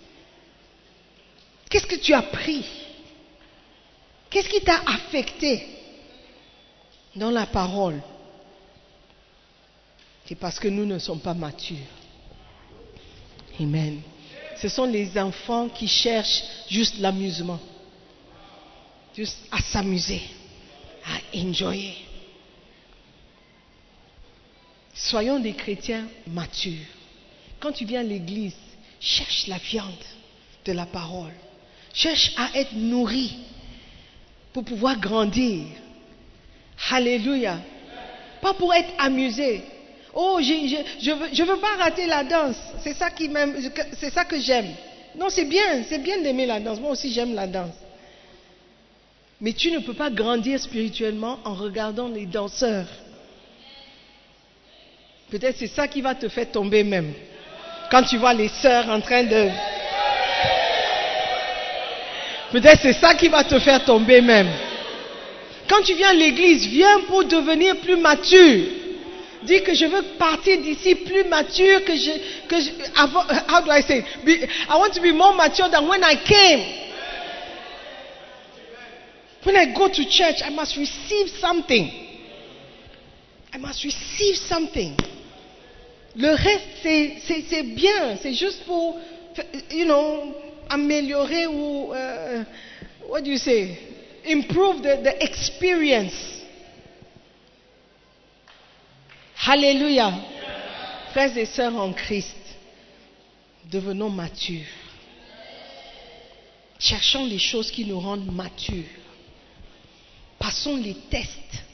Qu'est-ce que tu as pris? Qu'est-ce qui t'a affecté dans la parole? C'est parce que nous ne sommes pas matures. Amen. Ce sont les enfants qui cherchent juste l'amusement, juste à s'amuser, à enjoyer. Soyons des chrétiens matures. Quand tu viens à l'église, cherche la viande de la parole. Cherche à être nourri pour pouvoir grandir. Alléluia. Pas pour être amusé. Oh, je ne veux, je veux pas rater la danse. C'est ça, qui c'est ça que j'aime. Non, c'est bien, c'est bien d'aimer la danse. Moi aussi, j'aime la danse. Mais tu ne peux pas grandir spirituellement en regardant les danseurs. Peut-être c'est ça qui va te faire tomber même. Quand tu vois les sœurs en train de... Peut-être c'est ça qui va te faire tomber même. Quand tu viens à l'église, viens pour devenir plus mature. Dis que je veux partir d'ici plus mature que je, que je, how do I say? I want to be more mature than when I came. When I go to church, I must receive something. I must receive something. Le reste, c'est bien. C'est juste pour, you know, améliorer ou, uh, what do you say? Improve the, the experience. Alléluia. Frères et sœurs en Christ, devenons matures. Cherchons les choses qui nous rendent matures. Passons les tests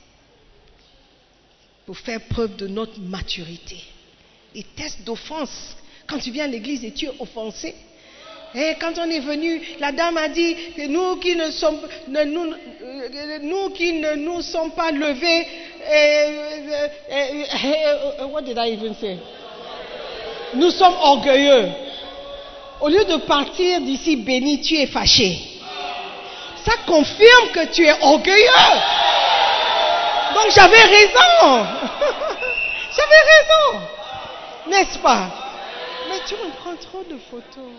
pour faire preuve de notre maturité. Les tests d'offense. Quand tu viens à l'église et tu es offensé, et quand on est venu, la dame a dit que nous qui ne sommes, nous, qui ne nous sommes pas levés, what did I even say? Nous sommes orgueilleux. Au lieu de partir d'ici béni, tu es fâché. Ça confirme que tu es orgueilleux. Donc j'avais raison. [laughs] j'avais raison. N'est-ce pas? Mais tu me prends trop de photos.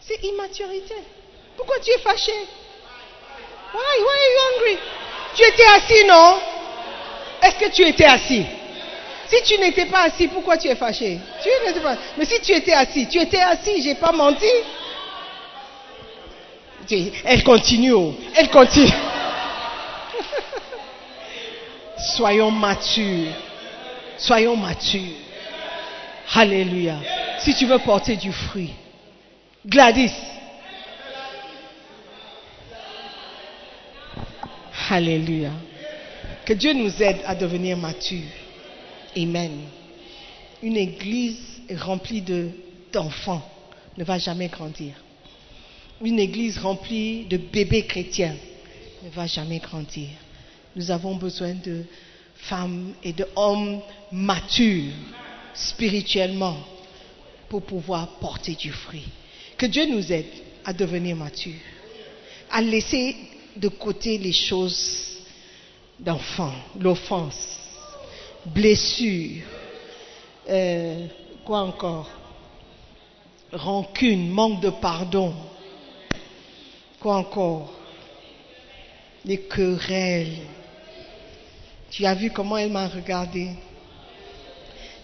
C'est immaturité. Pourquoi tu es fâché? Why? Why are you angry? Tu étais assis, non? Est-ce que tu étais assis? Si tu n'étais pas assis, pourquoi tu es fâché? Mais si tu étais assis, tu étais assis, j'ai pas menti. Elle continue, oh. elle continue. [laughs] Soyons matures. Soyons matures. Alléluia. Si tu veux porter du fruit. Gladys. Alléluia. Que Dieu nous aide à devenir matures. Amen. Une église remplie d'enfants ne va jamais grandir. Une église remplie de bébés chrétiens ne va jamais grandir. Nous avons besoin de femmes et d'hommes matures spirituellement pour pouvoir porter du fruit. Que Dieu nous aide à devenir matures, à laisser de côté les choses d'enfants, l'offense, blessure, euh, quoi encore, rancune, manque de pardon, quoi encore, les querelles. Tu as vu comment elle m'a regardé.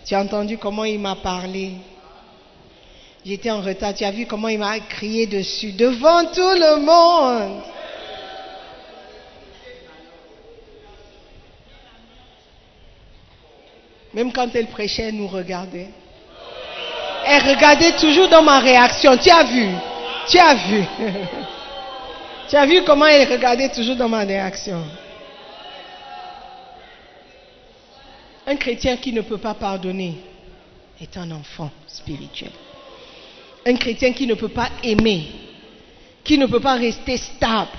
Tu as entendu comment il m'a parlé. J'étais en retard. Tu as vu comment il m'a crié dessus devant tout le monde. Même quand elle prêchait, elle nous regardait. Elle regardait toujours dans ma réaction. Tu as vu? Tu as vu? [laughs] Tu as vu comment elle regardait toujours dans ma réaction? Un chrétien qui ne peut pas pardonner est un enfant spirituel. Un chrétien qui ne peut pas aimer, qui ne peut pas rester stable,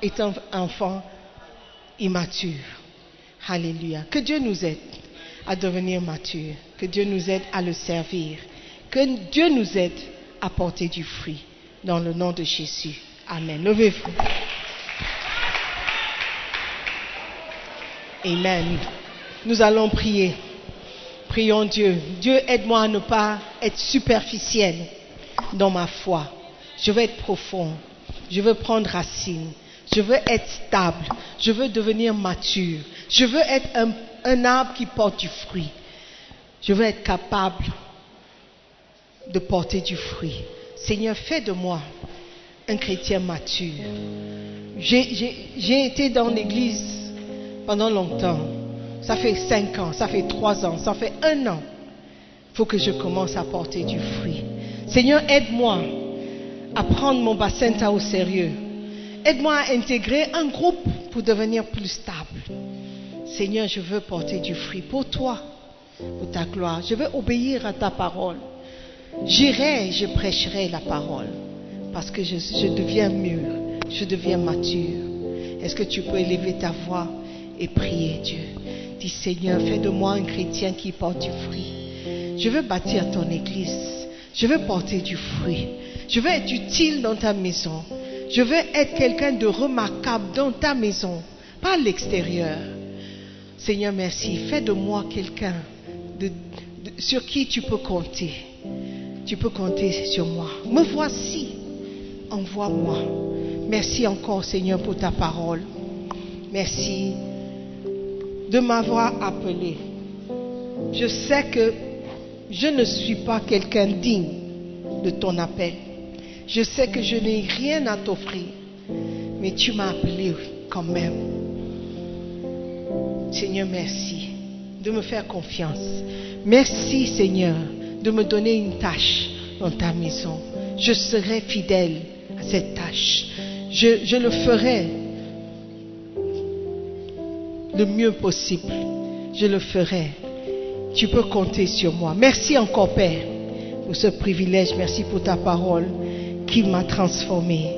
est un enfant immature. Alléluia. Que Dieu nous aide à devenir mature. Que Dieu nous aide à le servir. Que Dieu nous aide à porter du fruit. Dans le nom de Jésus. Amen. Levez-vous. Amen. Nous allons prier. Prions Dieu. Dieu, aide-moi à ne pas être superficiel dans ma foi. Je veux être profond. Je veux prendre racine. Je veux être stable. Je veux devenir mature. Je veux être un, arbre qui porte du fruit. Je veux être capable de porter du fruit. Seigneur, fais de moi un chrétien mature. J'ai été dans l'église pendant longtemps. Ça fait cinq ans, ça fait trois ans, ça fait un an. Il faut que je commence à porter du fruit. Seigneur, aide-moi à prendre mon bassin au sérieux. Aide-moi à intégrer un groupe pour devenir plus stable. Seigneur, je veux porter du fruit pour toi, pour ta gloire. Je veux obéir à ta parole. J'irai, je prêcherai la parole parce que je, je deviens mûr, je deviens mature. Est-ce que tu peux élever ta voix et prier Dieu? Dis Seigneur, fais de moi un chrétien qui porte du fruit. Je veux bâtir ton église. Je veux porter du fruit. Je veux être utile dans ta maison. Je veux être quelqu'un de remarquable dans ta maison, pas à l'extérieur. Seigneur, merci. Fais de moi quelqu'un sur qui tu peux compter. Tu peux compter sur moi. Me voici. Envoie-moi. Merci encore, Seigneur, pour ta parole. Merci de m'avoir appelé. Je sais que je ne suis pas quelqu'un digne de ton appel. Je sais que je n'ai rien à t'offrir, mais tu m'as appelé quand même. Seigneur, merci de me faire confiance. Merci, Seigneur, de me donner une tâche dans ta maison. Je serai fidèle à cette tâche. Je, le ferai le mieux possible. Je le ferai. Tu peux compter sur moi. Merci encore, Père, pour ce privilège. Merci pour ta parole qui m'a transformé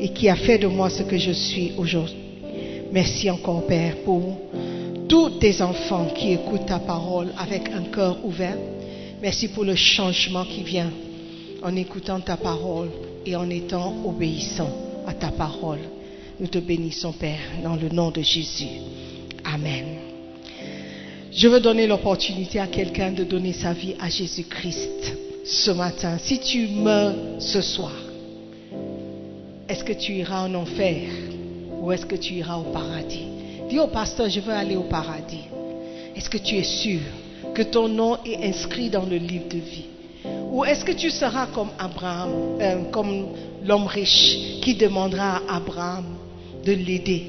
et qui a fait de moi ce que je suis aujourd'hui. Merci encore, Père, pour tous tes enfants qui écoutent ta parole avec un cœur ouvert. Merci pour le changement qui vient en écoutant ta parole et en étant obéissant à ta parole. Nous te bénissons, Père, dans le nom de Jésus. Amen. Je veux donner l'opportunité à quelqu'un de donner sa vie à Jésus-Christ ce matin. Si tu meurs ce soir, est-ce que tu iras en enfer ou est-ce que tu iras au paradis? Dis au pasteur, je veux aller au paradis. Est-ce que tu es sûr que ton nom est inscrit dans le livre de vie? Ou est-ce que tu seras comme Abraham, euh, comme l'homme riche qui demandera à Abraham de l'aider?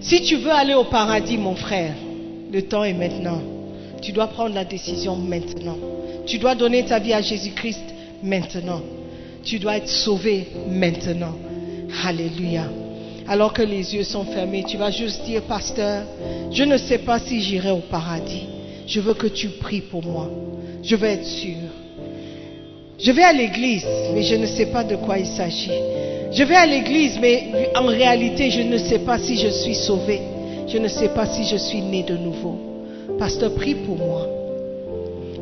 Si tu veux aller au paradis, mon frère, le temps est maintenant. Tu dois prendre la décision maintenant. Tu dois donner ta vie à Jésus-Christ maintenant. Tu dois être sauvé maintenant. Alléluia. Alors que les yeux sont fermés, tu vas juste dire, pasteur, je ne sais pas si j'irai au paradis. Je veux que tu pries pour moi. Je veux être sûr. Je vais à l'église, mais je ne sais pas de quoi il s'agit. Je vais à l'église, mais en réalité, je ne sais pas si je suis sauvé. Je ne sais pas si je suis né de nouveau. Pasteur, prie pour moi.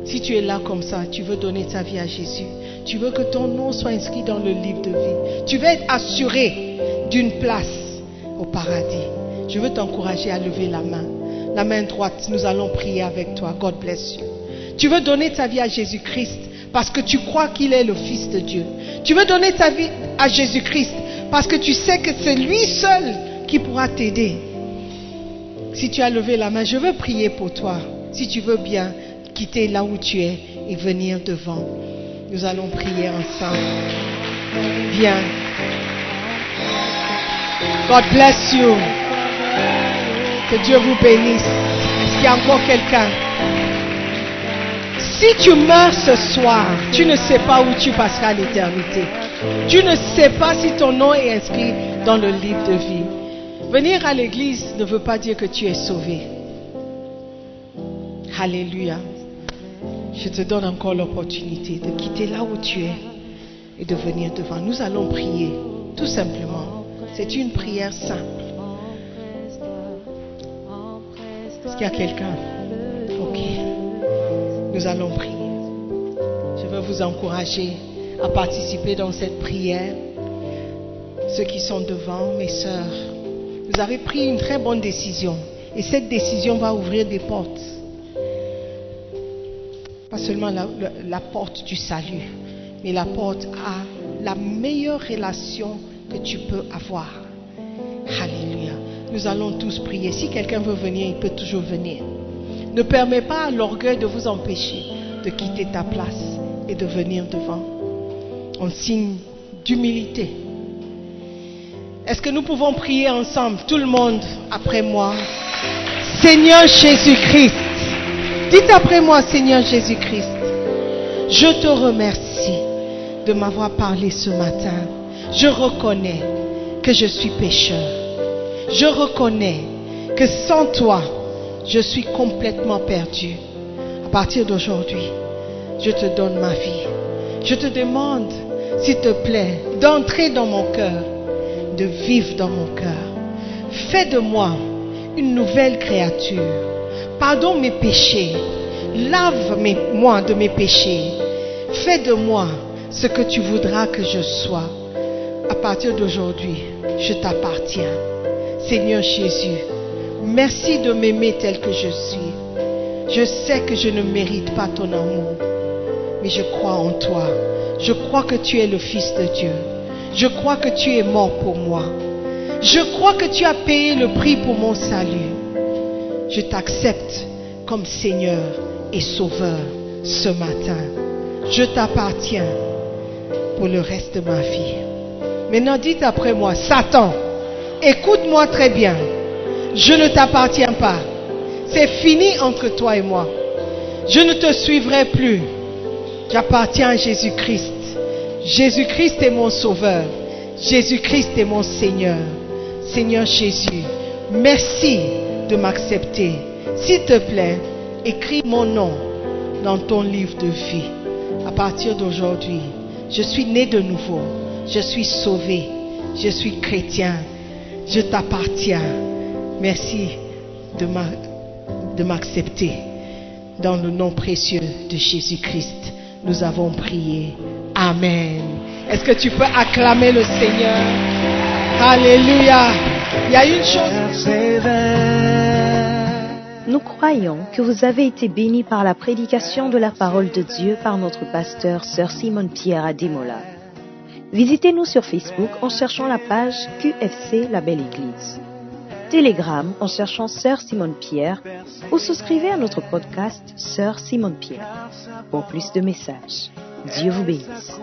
Si tu es là comme ça, tu veux donner ta vie à Jésus, tu veux que ton nom soit inscrit dans le livre de vie, tu veux être assuré d'une place paradis. Je veux t'encourager à lever la main. La main droite, nous allons prier avec toi. God bless you. Tu veux donner ta vie à Jésus-Christ parce que tu crois qu'il est le Fils de Dieu. Tu veux donner ta vie à Jésus-Christ parce que tu sais que c'est lui seul qui pourra t'aider. Si tu as levé la main, je veux prier pour toi. Si tu veux bien quitter là où tu es et venir devant. Nous allons prier ensemble. Viens. God bless you. Que Dieu vous bénisse. Est-ce qu'il y a encore quelqu'un? Si tu meurs ce soir, tu ne sais pas où tu passeras l'éternité. Tu ne sais pas si ton nom est inscrit dans le livre de vie. Venir à l'église ne veut pas dire que tu es sauvé. Alléluia. Je te donne encore l'opportunité de quitter là où tu es et de venir devant. Nous allons prier, tout simplement. C'est une prière simple. Est-ce qu'il y a quelqu'un? Ok. Nous allons prier. Je veux vous encourager à participer dans cette prière. Ceux qui sont devant, mes sœurs, vous avez pris une très bonne décision. Et cette décision va ouvrir des portes. Pas seulement la, porte du salut, mais la porte à la meilleure relation que tu peux avoir. Alléluia. Nous allons tous prier. Si quelqu'un veut venir, il peut toujours venir. Ne permets pas à l'orgueil de vous empêcher de quitter ta place et de venir devant. En signe d'humilité. Est-ce que nous pouvons prier ensemble, tout le monde, après moi? Seigneur Jésus-Christ, dites après moi, Seigneur Jésus-Christ, je te remercie de m'avoir parlé ce matin. Je reconnais que je suis pécheur. Je reconnais que sans toi, je suis complètement perdu. À partir d'aujourd'hui, je te donne ma vie. Je te demande, s'il te plaît, d'entrer dans mon cœur, de vivre dans mon cœur. Fais de moi une nouvelle créature. Pardonne mes péchés. Lave-moi de mes péchés. Fais de moi ce que tu voudras que je sois. À partir d'aujourd'hui, je t'appartiens. Seigneur Jésus, merci de m'aimer tel que je suis. Je sais que je ne mérite pas ton amour, mais je crois en toi. Je crois que tu es le Fils de Dieu. Je crois que tu es mort pour moi. Je crois que tu as payé le prix pour mon salut. Je t'accepte comme Seigneur et Sauveur ce matin. Je t'appartiens pour le reste de ma vie. Maintenant, dites après moi, Satan, écoute-moi très bien. Je ne t'appartiens pas. C'est fini entre toi et moi. Je ne te suivrai plus. J'appartiens à Jésus-Christ. Jésus-Christ est mon sauveur. Jésus-Christ est mon Seigneur. Seigneur Jésus, merci de m'accepter. S'il te plaît, écris mon nom dans ton livre de vie. À partir d'aujourd'hui, je suis né de nouveau. Je suis sauvé. Je suis chrétien. Je t'appartiens. Merci de m'a- de m'accepter. Dans le nom précieux de Jésus-Christ, nous avons prié. Amen. Est-ce que tu peux acclamer le Seigneur? Alléluia. Il y a une chose. Nous croyons que vous avez été bénis par la prédication de la parole de Dieu par notre pasteur Sœur Simone Pierre à Demola. Visitez-nous sur Facebook en cherchant la page QFC La Belle Église. Telegram en cherchant Sœur Simone Pierre ou souscrivez à notre podcast Sœur Simone Pierre pour plus de messages. Dieu vous bénisse.